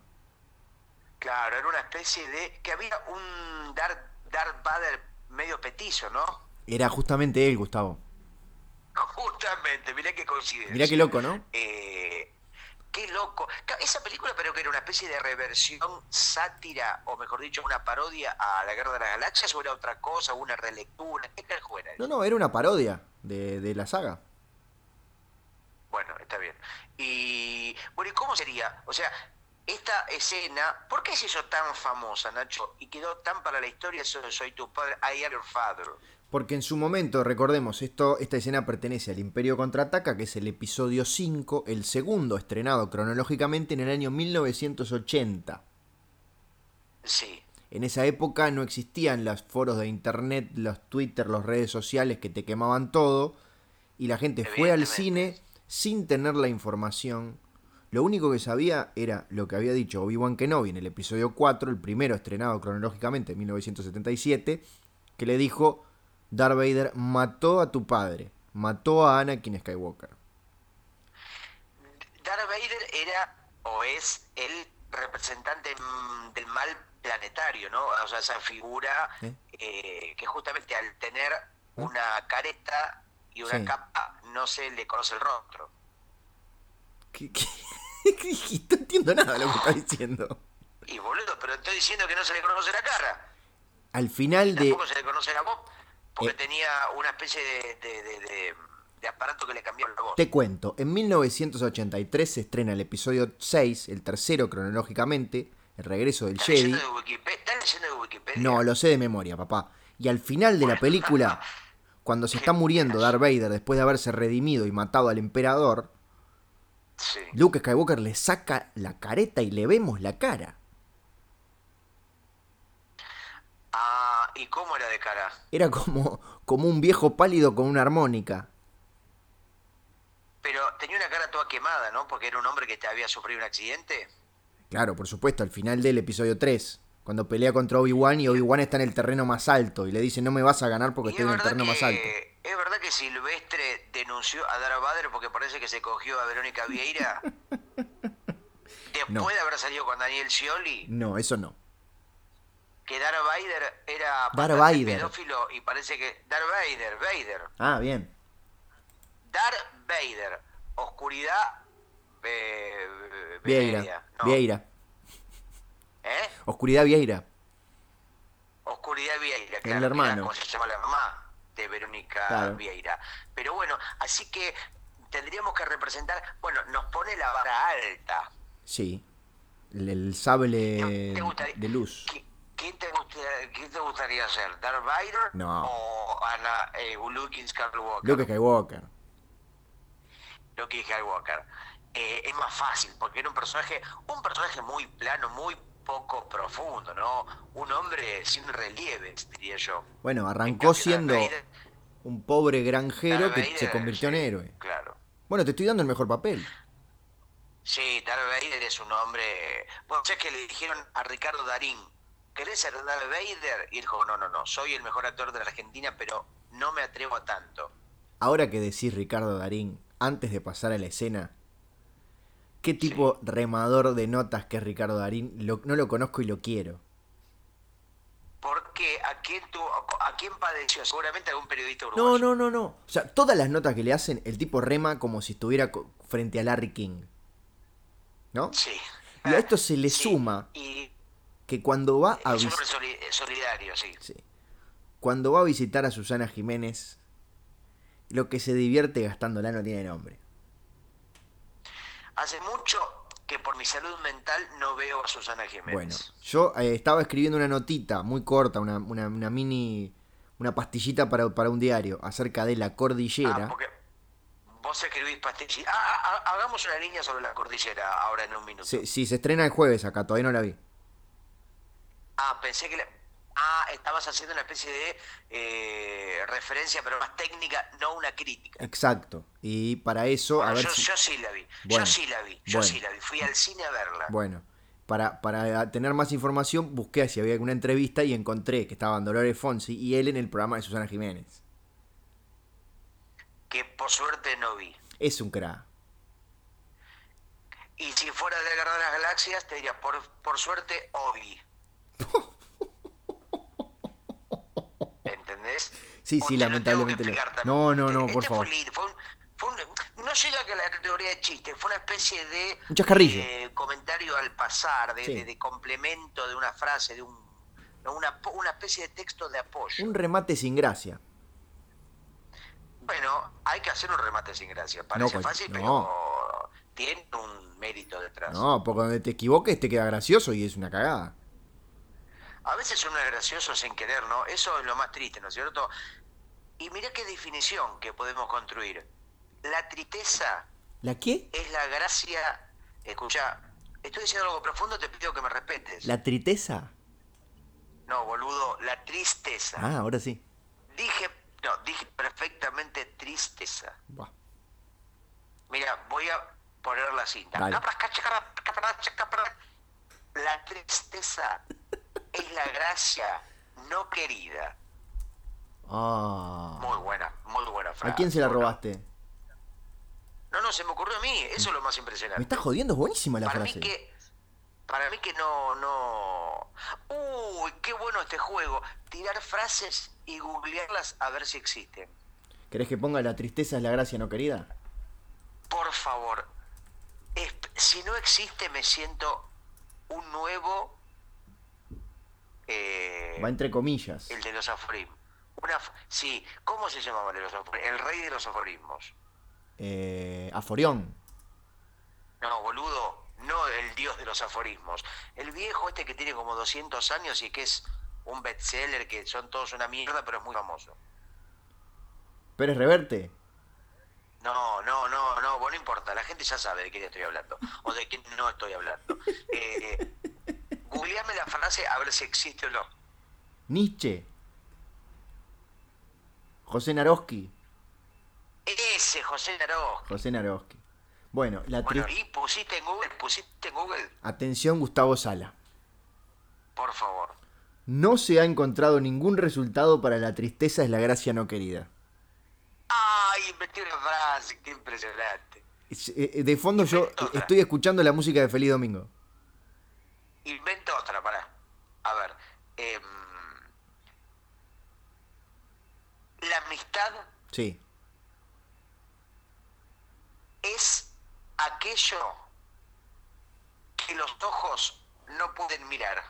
Claro, era una especie de... que había un Darth, Darth Vader medio petizo, ¿no? Era justamente él, Gustavo. Justamente, mirá qué coincidencia. Mirá qué loco, ¿no? Eh, qué loco. Esa película pero que era una especie de reversión, sátira, o mejor dicho, una parodia a la Guerra de las Galaxias, o era otra cosa, una relectura. ¿Qué carajo era? No, no, era una parodia de, de la saga. Bueno, está bien. Y bueno, ¿y cómo sería? O sea, esta escena, ¿por qué se hizo tan famosa, Nacho? Y quedó tan para la historia de Soy tu padre, I am your father. Porque en su momento, recordemos, esto, esta escena pertenece al Imperio Contraataca, que es el episodio 5, el segundo estrenado cronológicamente en el año 1980. Sí. En esa época no existían los foros de internet, los Twitter, las redes sociales que te quemaban todo. Y la gente fue al cine sin tener la información. Lo único que sabía era lo que había dicho Obi-Wan Kenobi en el episodio 4, el primero estrenado cronológicamente en 1977, que le dijo, Darth Vader mató a tu padre, mató a Anakin Skywalker. Darth Vader era o es el representante mm, del mal planetario, ¿no? O sea, esa figura ¿Eh? eh, que justamente al tener una careta y una Sí. capa no se le conoce el rostro. ¿Qué, qué-? No entiendo nada de lo que estás diciendo. Y boludo, pero estoy diciendo que no se le conoce la cara. Al final de... Tampoco se le conoce la voz, porque Eh. tenía una especie de, de- de- de- de aparato que le cambió la voz. Te cuento, en 1983 se estrena el episodio 6, el tercero cronológicamente, el regreso del ¿Estás Jedi. leyendo leyendo de Wikipedia? No, lo sé de memoria, papá. Y al final de la película, cuando se está muriendo Darth Vader después de haberse redimido y matado al emperador, Sí. Luke Skywalker le saca la careta y le vemos la cara. Ah, ¿y cómo era de cara? Era como, como un viejo pálido con una armónica. Pero tenía una cara toda quemada, ¿no? Porque era un hombre que te había sufrido un accidente. Claro, por supuesto, al final del episodio 3, cuando pelea contra Obi-Wan y Obi-Wan está en el terreno más alto y le dice no me vas a ganar porque Y estoy es en el terreno más alto. es verdad que Silvestre denunció a Darth Vader porque parece que se cogió a Verónica Vieira. Después No. de haber salido con Daniel Scioli, No, eso no. Que Darth Vader era Darth Vader. pedófilo y parece que Darth Vader, Vader, Ah, bien. Darth Vader, oscuridad, eh, Vieira. Veneria, no, Vieira. ¿eh? Oscuridad Vieira. Oscuridad Vieira, El claro, que hermano. se llama la mamá de Verónica Claro. Vieira. Pero bueno, así que tendríamos que representar, bueno, nos pone la vara alta. Sí. El, el sable ¿Te gustaría- de luz. ¿Qui- ¿Quién te, gustaría, quién te gustaría ser? ¿Darth Vader No. o Ana, eh, Luke Skywalker? Luke Skywalker. Luke Skywalker. Eh, es más fácil, porque era un personaje, un personaje muy plano, muy poco profundo, ¿no? Un hombre sin relieves, diría yo. Bueno, En arrancó siendo Vader- un pobre granjero Darth que Vader, se convirtió en héroe. Claro. Bueno, te estoy dando el mejor papel. Sí, Darth Vader es un hombre. Bueno, sé que le dijeron a Ricardo Darín, ¿querés ser Darth Vader? Y él dijo, no, no, no, soy el mejor actor de la Argentina, pero no me atrevo a tanto. Ahora que decís Ricardo Darín, antes de pasar a la escena, ¿qué tipo remador de notas que es Ricardo Darín? Lo- no lo conozco y lo quiero. ¿Por qué? ¿A quién, tuvo, ¿A quién padeció? Seguramente algún periodista No, uruguayo. no, no, no. O sea, todas las notas que le hacen, el tipo rema como si estuviera frente a Larry King. ¿No? Sí. Y a esto se le Sí, suma Y que cuando va a es un vis- hombre soli- solidario, sí. sí. cuando va a visitar a Susana Jiménez, lo que se divierte gastándola no tiene nombre. Hace mucho que por mi salud mental no veo a Susana Jiménez. Bueno, yo eh, estaba escribiendo una notita muy corta, una, una- una mini, una pastillita para, para un diario acerca de la Ah, cordillera. porque vos escribís pastillas. Ah, ah, ah, hagamos una línea sobre la cordillera ahora en un minuto. Sí, sí, se estrena el jueves acá, todavía no la vi. Ah, pensé que... le- Ah, estabas haciendo una especie de eh, referencia, pero más técnica, no una crítica. Exacto. Y para eso, Bueno, a ver yo, si- yo sí la vi, Bueno, yo sí la vi, yo bueno. sí la vi. Fui al cine a verla. Bueno, para, para tener más información, busqué si había alguna entrevista y encontré que estaban Dolores Fonsi y él en el programa de Susana Jiménez. Que por suerte no vi. Es un crack. Y si fuera de la Guerra de las Galaxias, te diría, por, por suerte, Obi. ¿Entendés? Sí, sí, lamentablemente No, no, no, Este por favor. no llega a que la categoría de chiste, fue una especie de eh, comentario al pasar, de, Sí. de- de complemento de una frase, de un, una, una especie de texto de apoyo. Un remate sin gracia. Bueno, hay que hacer un remate sin gracia. Parece fácil, no. pero tiene un mérito detrás. No, porque donde te equivoques te queda gracioso y es una cagada. A veces uno es gracioso sin querer, ¿no? Eso es lo más triste, ¿no es cierto? Y mira qué definición que podemos construir. La tristeza ¿La qué? es la gracia. Escucha, estoy diciendo algo profundo, te pido que me respetes. ¿La triteza? No, boludo, la tristeza. Ah, ahora sí. Dije, no, dije perfectamente tristeza. Buah. Mira, voy a poner la cinta. Dale. La tristeza es la gracia no querida. Ah. Muy buena, muy buena frase. ¿A quién se la robaste? No, no, se me ocurrió a mí. Eso es lo más Me impresionante. estás jodiendo, es buenísima la para frase. mí que, para mí que no, no. Uy, qué bueno este juego. Tirar frases y googlearlas a ver si existen. ¿Querés que ponga la tristeza es la gracia no querida? Por favor, es- si no existe, me siento un nuevo. Eh, Va entre comillas. el de los aforismos. Una, sí, ¿cómo se llamaba el de los aforismos? El rey de los aforismos. Eh, Aforión. No, boludo, no el dios de los aforismos. El viejo este que tiene como 200 años y que es un bestseller, que son todos una mierda, pero es muy famoso. Pérez Reverte. No, no, no, no, bueno, no importa, la gente ya sabe de quién estoy hablando, o de quién no estoy hablando. Eh, googleame la frase a ver si existe o no. Nietzsche. José Naroski. Ese, José Naró. José Naroski. Bueno, la Bueno, y pusiste en Google, pusiste en Google, Atención, Gustavo Sala. por favor. No se ha encontrado ningún resultado para la tristeza es la gracia no querida. Ay, inventé una frase, qué impresionante. Es- eh, eh, De fondo yo estoy escuchando la música de Feliz Domingo. Invento otra, pará. A ver. em, la amistad Sí. es aquello que los ojos no pueden mirar.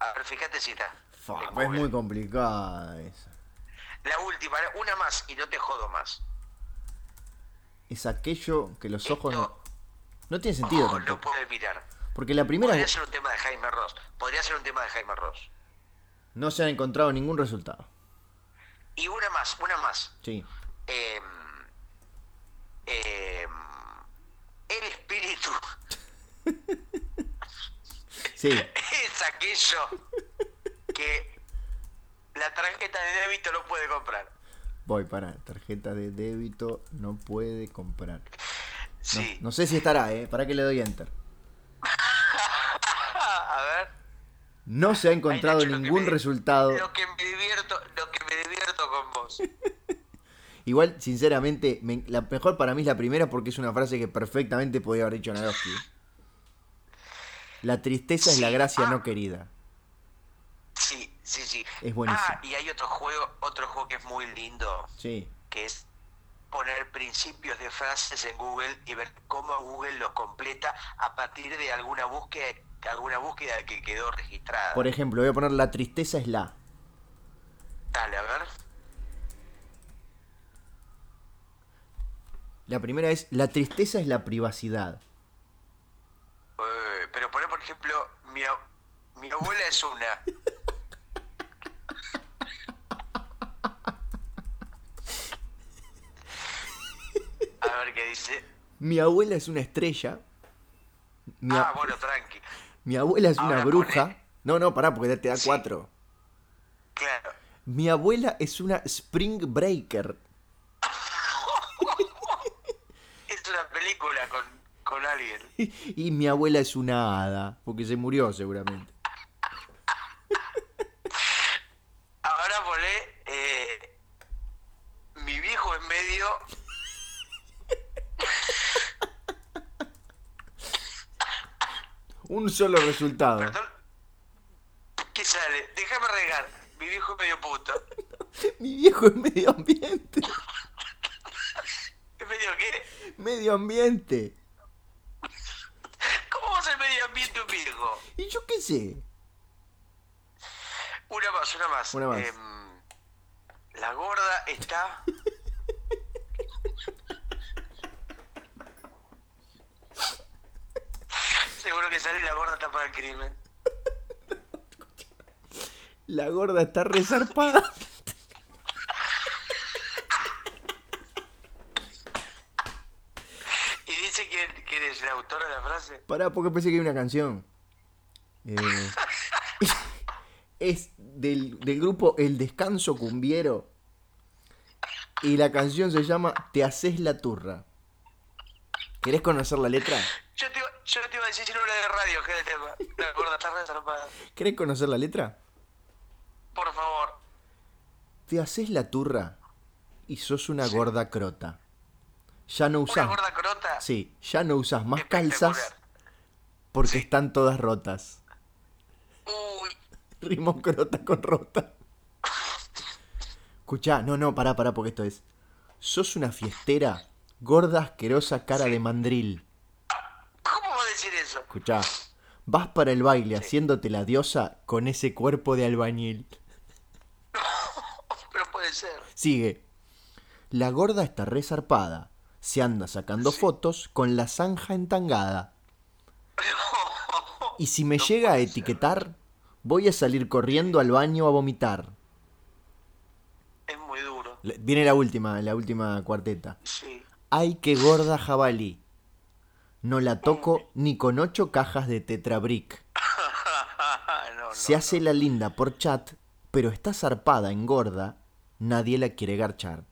A ver, fíjate si está. En es muy complicada esa. La última, una más y no te jodo más. Es aquello que los ojos no... No tiene sentido ojo no tampoco. puede mirar. Porque la primera Podría ser un tema de Jaime Ross. Podría ser un tema de Jaime Ross. no se ha encontrado ningún resultado. Y una más, una más. Sí. Em, em, el espíritu Sí. es aquello que la tarjeta de débito no puede comprar. Voy para tarjeta de débito no puede comprar. No, Sí. no sé si estará, ¿eh? ¿Para que le doy enter? A ver. No se ha encontrado Ay, Nacho, lo que ningún me- resultado. Lo que me divierto, lo que me divierto con vos. Igual, sinceramente, me- la mejor para mí es la primera porque es una frase que perfectamente podía haber dicho Naroski. La tristeza es la gracia ah. no querida. Sí, sí, sí. Es buenísimo. Ah, y hay otro juego, otro juego que es muy lindo, Sí. que es poner principios de frases en Google y ver cómo Google los completa a partir de alguna búsqueda, alguna búsqueda que quedó registrada. Por ejemplo, voy a poner la tristeza es la. Dale, a ver. La primera es la tristeza es la privacidad. Eh, pero poner, por ejemplo, mi, ab- mi abuela es una. A ver qué dice. Mi abuela es una estrella. Mi, Ah, bueno, tranqui. mi abuela es una bruja. pone- No, no, pará, porque te da Sí. cuatro. Mi abuela es una Spring Breaker. Es una película con, con alguien. Y mi abuela es una hada, porque se murió seguramente. Ahora volé. eh, mi viejo en medio. Un solo resultado. Perdón. ¿Qué sale? Déjame regar. Mi viejo es medio puto. Mi viejo es medio ambiente. ¿Es medio qué? Medio ambiente. ¿Cómo va a ser medio ambiente un viejo? Y yo qué sé. Una más, una más. Una más. Em, la gorda está. Seguro que sale y la gorda está para el crimen. La gorda está resarpada. Y dice quién, quién es el autor de la frase. Pará, porque pensé que era una canción. Eh, es del, del grupo El Descanso Cumbiero. Y la canción se llama Te haces la turra. ¿Querés conocer la letra? Yo te, yo te iba a decir si no era de radio, que el tema. La gorda está resarpada. ¿Querés conocer la letra? Por favor. Te haces la turra y sos una gorda crota. Ya no Una usás. gorda crota. Sí, ya no usas más calzas porque Sí. están todas rotas. Uy, Rimó crota con rota. Escuchá, no, no, pará, pará, porque esto es. Sos una fiestera, gorda, asquerosa cara de mandril. ¿cómo va a decir eso? Escuchá, vas para el baile haciéndote la diosa con ese cuerpo de albañil. Pero puede ser. Sigue. La gorda está resarpada. Se anda sacando fotos con la zanja entangada. Y si me No llega a ser. etiquetar, voy a salir corriendo al baño a vomitar. Es muy duro. Viene la última, la última cuarteta. Sí. Ay, qué gorda jabalí. No la toco ni con ocho cajas de tetrabric. no, no, Se hace la linda por chat, pero está zarpada, engorda. Nadie la quiere garchar.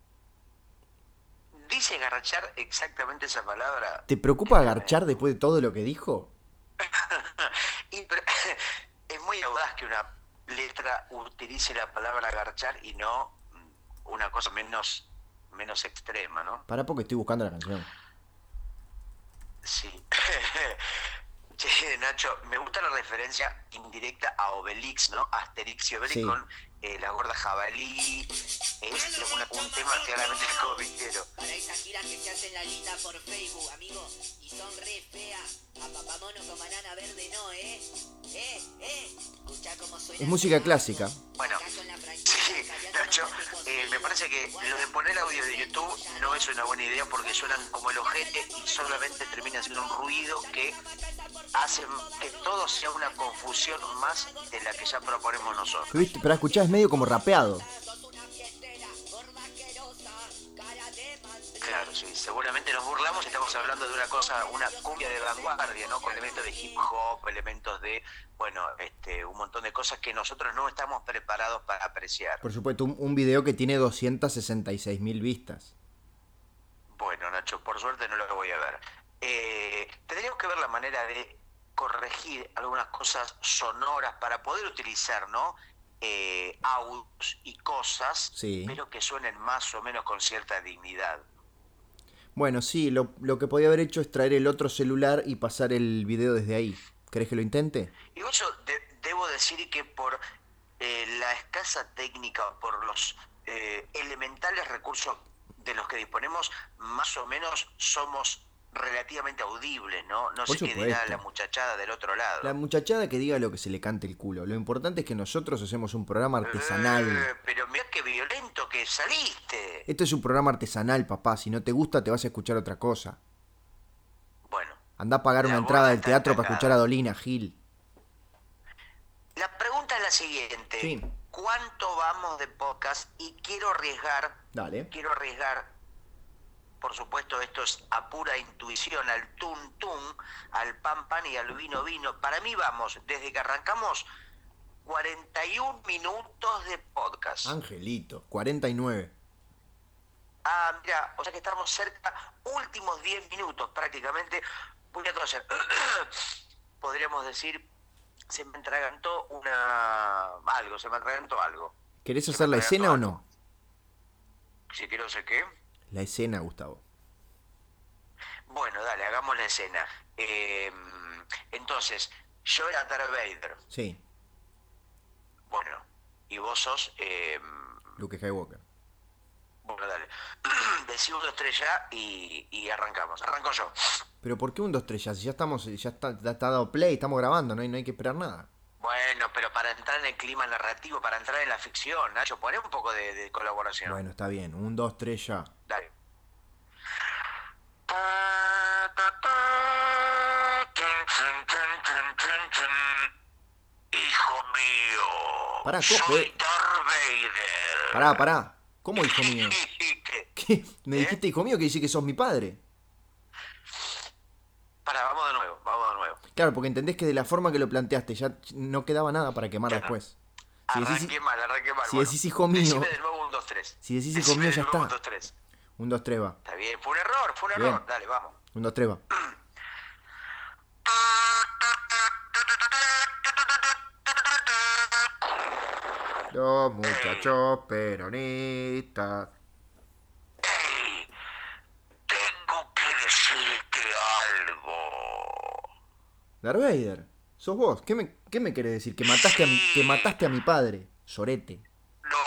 Dice garchar exactamente esa palabra. ¿Te preocupa garchar después de todo lo que dijo? Es muy audaz que una letra utilice la palabra garchar y no una cosa menos, menos extrema, ¿no? Para porque estoy buscando la canción. Sí. Che, Nacho, me gusta la referencia indirecta a Obelix, ¿no? Asterix y Obelix Sí. con eh, la gorda jabalí. Es una- un tema claramente comiquero. Para esas giras que se hacen la linda por Facebook, amigo, y son re feas. A papamono con banana verde no, ¿eh? ¿Eh? ¿Eh? Escuchá cómo suena. Es música clásica. Bueno, Sí, Nacho, eh, me parece que lo de poner audio de YouTube no es una buena idea porque suenan como el ojete y solamente termina siendo un ruido que hace que todo sea una confusión más de la que ya proponemos nosotros. ¿Viste? Pero escuchá, es medio como rapeado. Claro, sí, seguramente nos burlamos, estamos hablando de una cosa, una cumbia de vanguardia, ¿no? Con elementos de hip hop, elementos de, bueno, este, un montón de cosas que nosotros no estamos preparados para apreciar. Por supuesto, un, un video que tiene 266 mil vistas. Bueno, Nacho, por suerte no lo voy a ver. Eh, tendríamos que ver la manera de corregir algunas cosas sonoras para poder utilizar, ¿no? Eh, audios y cosas, Sí. pero que suenen más o menos con cierta dignidad. Bueno, sí, lo, lo que podía haber hecho es traer el otro celular y pasar el video desde ahí. ¿Querés que lo intente? Igual yo de- debo decir que por eh, la escasa técnica, por los eh, elementales recursos de los que disponemos, más o menos somos relativamente audibles, ¿no? No Por sé qué dirá la muchachada del otro lado. La muchachada que diga lo que se le cante el culo. Lo importante es que nosotros hacemos un programa artesanal. Eh, pero mira qué violento que saliste. Esto es un programa artesanal, papá. Si no te gusta, te vas a escuchar otra cosa. Bueno, Andá a pagar una entrada del teatro para escuchar a Dolina, Gil. la pregunta es la siguiente. Sí. ¿Cuánto vamos de podcast? Y quiero arriesgar, Dale. quiero arriesgar, por supuesto esto es a pura intuición, al tun tun, al pan pan y al vino vino. Para mí vamos, desde que arrancamos, 41 minutos de podcast. Angelito, 49. Ah, mira, o sea que estamos cerca, últimos 10 minutos prácticamente. Voy. Podríamos decir, se me atragantó una... algo, se me atragantó algo. ¿Querés hacer la escena o no? Si quiero sé qué. La escena, Gustavo. Bueno, dale, hagamos la escena. Eh, entonces, yo era Darth Vader. Sí, Bueno, y vos sos... eh, Luke Skywalker. bueno, dale. Decí uno, tres ya y, y arrancamos. Arranco yo. Pero ¿por qué un 2, 3 ya? Si ya estamos, ya está, ya está dado play, estamos grabando, no hay, no hay que esperar nada. Bueno, pero para entrar en el clima narrativo, para entrar en la ficción, Nacho, poné un poco de, de colaboración. Bueno, está bien, un 2, 3 ya. Dale. Hijo mío. Pará, soy. Eh. Darth Vader. Pará, pará. ¿Cómo hijo mío? ¿Qué? ¿Me ¿Eh? dijiste hijo mío que dice que sos mi padre? Nuevo, vamos de nuevo. Claro, porque entendés que de la forma que lo planteaste ya no quedaba nada para quemar después. Si decís, mal, arranqué mal. si decís hijo mío- Decime de nuevo un 2, 3. si decís hijo mío, ya está. Un 2, 3. un 2, 3 va. Está bien, fue un error, fue un Bien. error. Dale, vamos. Un 2, 3 va. Los muchachos peronistas. Ey, tengo que decirte algo. Darth Vader, sos vos. ¿Qué me, qué me querés decir? Que mataste, a mi, que mataste a mi padre. Sorete. No,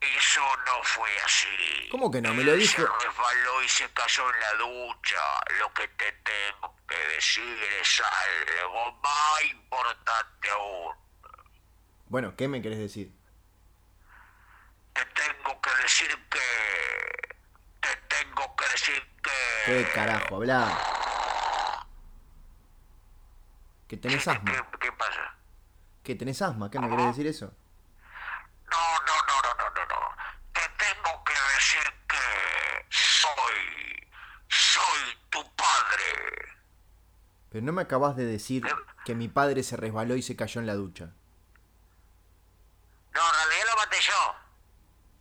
eso no fue así. ¿Cómo que no? Me lo Él dijo. Se resbaló y se cayó en la ducha. Lo que te tengo que decir es algo más importante aún. Bueno, ¿qué me querés decir? Te tengo que decir que... Te tengo que decir que... ¿Qué carajo? Hablá. Que tenés asma. ¿Qué, qué pasa? ¿Que tenés asma? ¿Qué me querés decir eso? No, no, no, no, no, no, no. Te tengo que decir que soy... Soy tu padre. Pero no me acabas de decir que mi padre se resbaló y se cayó en la ducha. No, en realidad lo maté yo.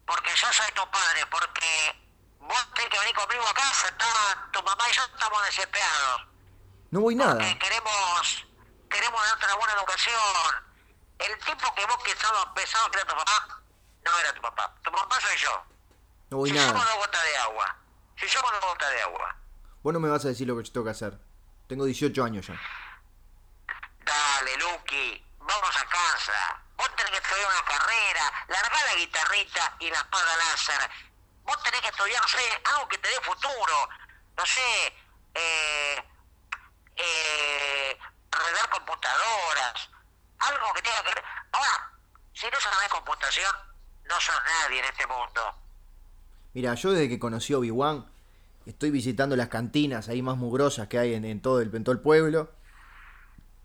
Porque yo soy tu padre, porque vos tenés que venir conmigo a casa, está, tu mamá y yo estamos desesperados. No voy nada. Porque Que estaba pensado que era tu papá, no era tu papá. Tu papá soy yo. No voy si nada. dos gotas de agua. Si somos dos gotas de agua. Vos no me vas a decir lo que yo tengo que hacer. Tengo 18 años ya. Dale, Lucky, vamos a casa. Vos tenés que estudiar una carrera, largar la guitarrita y la espada láser. Vos tenés que estudiar, no sé, algo que te dé futuro. No sé, eh, eh, arreglar computadoras. Algo que tenga que ver. Ahora, si no sabes computación, no sos nadie en este mundo. Mira, yo desde que conocí a Obi-Wan, estoy visitando las cantinas ahí más mugrosas que hay en, en todo, el, en todo el pueblo.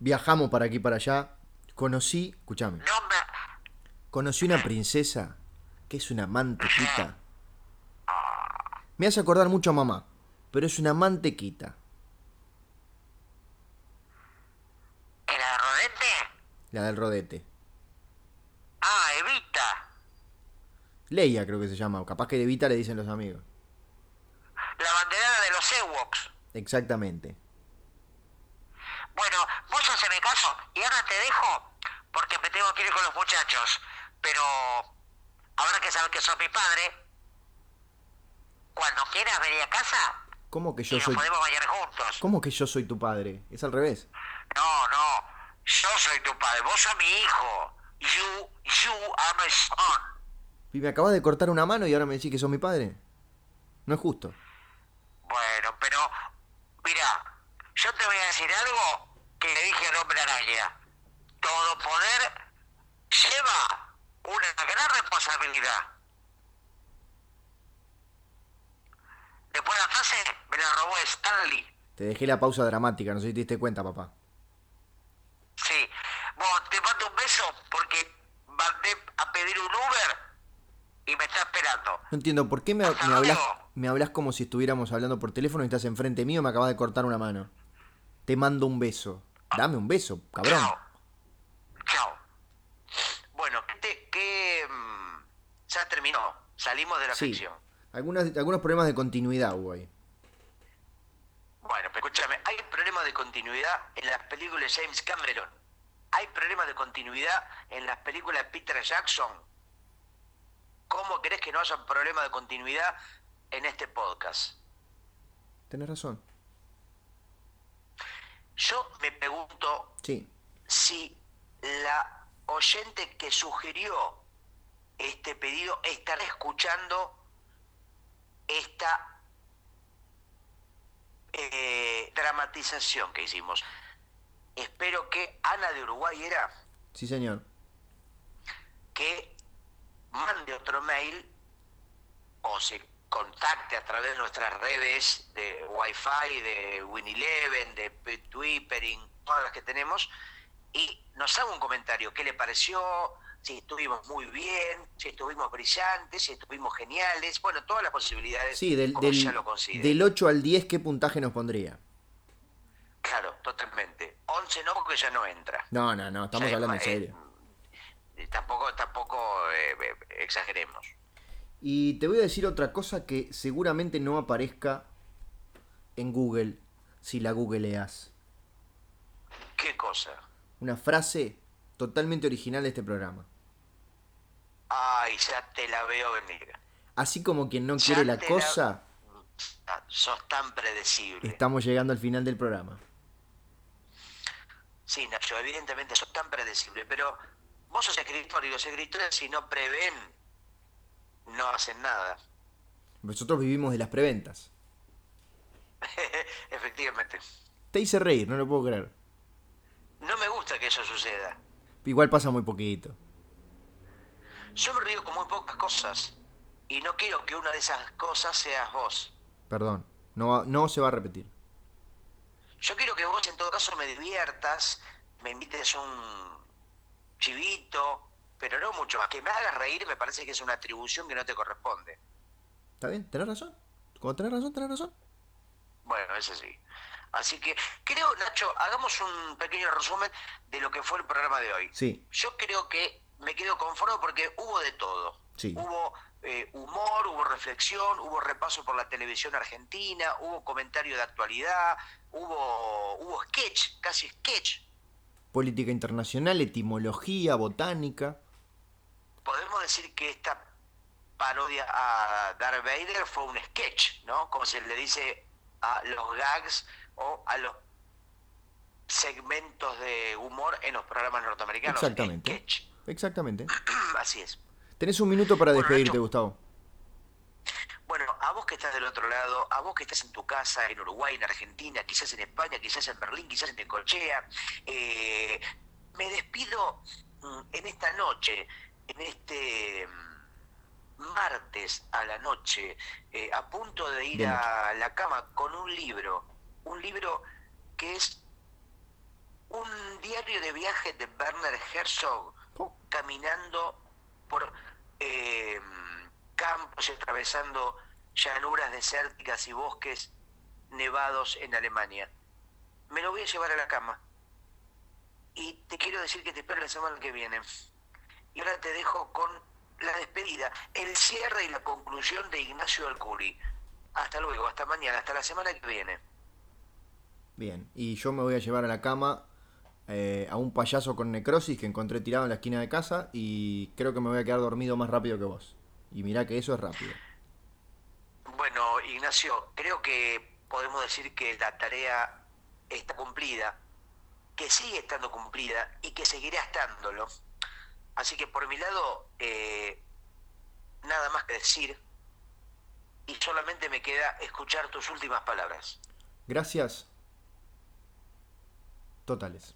Viajamos para aquí y para allá. Conocí, escúchame, No me... conocí una princesa que es una mantequita. Me hace acordar mucho a mamá, pero es una mantequita. ¿Era de rodete? La del rodete. Ah, Evita. Leia creo que se llama, o capaz que de Vita le dicen los amigos. La banderada de los Ewoks. Exactamente. Bueno, vos haceme caso y ahora te dejo porque me tengo que ir con los muchachos. Pero ahora que sabes que sos mi padre, cuando quieras venir a casa ¿Cómo que y yo nos soy podemos bañar juntos. ¿Cómo que yo soy tu padre? Es al revés. No, no, yo soy tu padre, vos sos mi hijo. You, you are my son. Y me acabas de cortar una mano y ahora me decís que sos mi padre. No es justo. Bueno, pero mira, yo te voy a decir algo que le dije al hombre araña. Todo poder lleva una gran responsabilidad. Después la frase me la robó Stanley. Te dejé la pausa dramática, no sé si te diste cuenta, papá. Sí. Bueno, te mando un beso porque mandé a pedir un Uber y me está esperando. No entiendo, ¿por qué me, hablas, me hablas como si estuviéramos hablando por teléfono y estás enfrente mío y me acabas de cortar una mano? Te mando un beso. Dame un beso, cabrón. Chao. Chao. ya terminó. Salimos de la Sí. ficción. Algunas, algunos problemas de continuidad hubo ahí. Bueno, pero escúchame, hay problemas de continuidad en las películas de James Cameron. Hay problemas de continuidad en las películas de Peter Jackson. ¿Cómo crees que no haya problemas de continuidad en este podcast? Tenés razón. Yo me pregunto Sí. si la oyente que sugirió este pedido estará escuchando esta eh, dramatización que hicimos. Espero que Ana de Uruguay era Sí, señor. que mande otro mail o se contacte a través de nuestras redes de Wi-Fi, de Win11, de Twittering, todas las que tenemos, y nos haga un comentario. ¿Qué le pareció? Si estuvimos muy bien, si estuvimos brillantes, si estuvimos geniales. Bueno, todas las posibilidades. Sí, del, como del, lo del 8 al 10, ¿qué puntaje nos pondría? Claro, totalmente. 11 no, porque ya no entra. No, no, no, estamos hablando en eh, serio. eh, Tampoco, tampoco eh, eh, exageremos. Y te voy a decir otra cosa que seguramente no aparezca en Google si la googleas. ¿Qué cosa? Una frase totalmente original de este programa. Ay, ya te la veo venir. Así como quien no Ya quiere la te la- cosa, Ah, Sos tan predecible. estamos llegando al final del programa. Sí, Nacho, evidentemente sos tan predecible, pero vos sos escritor y los escritores si no prevén, no hacen nada. Nosotros vivimos de las preventas. Efectivamente. Te hice reír, no lo puedo creer. No me gusta que eso suceda. Igual pasa muy poquito. Yo me río con muy pocas cosas y no quiero que una de esas cosas seas vos. Perdón, no, no se va a repetir. Yo quiero que vos en todo caso me diviertas, me invites un chivito, pero no mucho más. Que me hagas reír me parece que es una atribución que no te corresponde. ¿Está bien? ¿Tenés razón? Cuando tenés razón, tenés razón. Bueno, ese sí. Así que creo, Nacho, hagamos un pequeño resumen de lo que fue el programa de hoy. Sí, Yo creo que me quedo conforme porque hubo de todo. Sí. Hubo eh, humor, hubo reflexión, hubo repaso por la televisión argentina, hubo comentario de actualidad, hubo, hubo sketch, casi sketch. política internacional, etimología, botánica. Podemos decir que esta parodia a Darth Vader fue un sketch, ¿no? Como se le dice a los gags o a los segmentos de humor en los programas norteamericanos. Exactamente. Sketch. Exactamente. Así es. Tenés un minuto para despedirte. Gustavo. Bueno, a vos que estás del otro lado, a vos que estás en tu casa, en Uruguay, en Argentina, quizás en España, quizás en Berlín, quizás en Necochea, eh, me despido mm, en esta noche, en este mm, martes a la noche, eh, a punto de ir a la cama con un libro, un libro que es un diario de viaje de Werner Herzog, Oh, caminando por eh, campos y atravesando llanuras desérticas y bosques nevados en Alemania. Me lo voy a llevar a la cama. Y te quiero decir que te espero la semana que viene. Y ahora te dejo con la despedida, el cierre y la conclusión de Ignacio Alcuri. Hasta luego, hasta mañana, hasta la semana que viene. Bien, y yo me voy a llevar a la cama eh, a un payaso con necrosis que encontré tirado en la esquina de casa y creo que me voy a quedar dormido más rápido que vos. Y mirá que eso es rápido. Bueno, Ignacio, creo que podemos decir que la tarea está cumplida, que sigue estando cumplida y que seguirá estándolo. Así que por mi lado, eh, nada más que decir y solamente me queda escuchar tus últimas palabras. Gracias. Totales.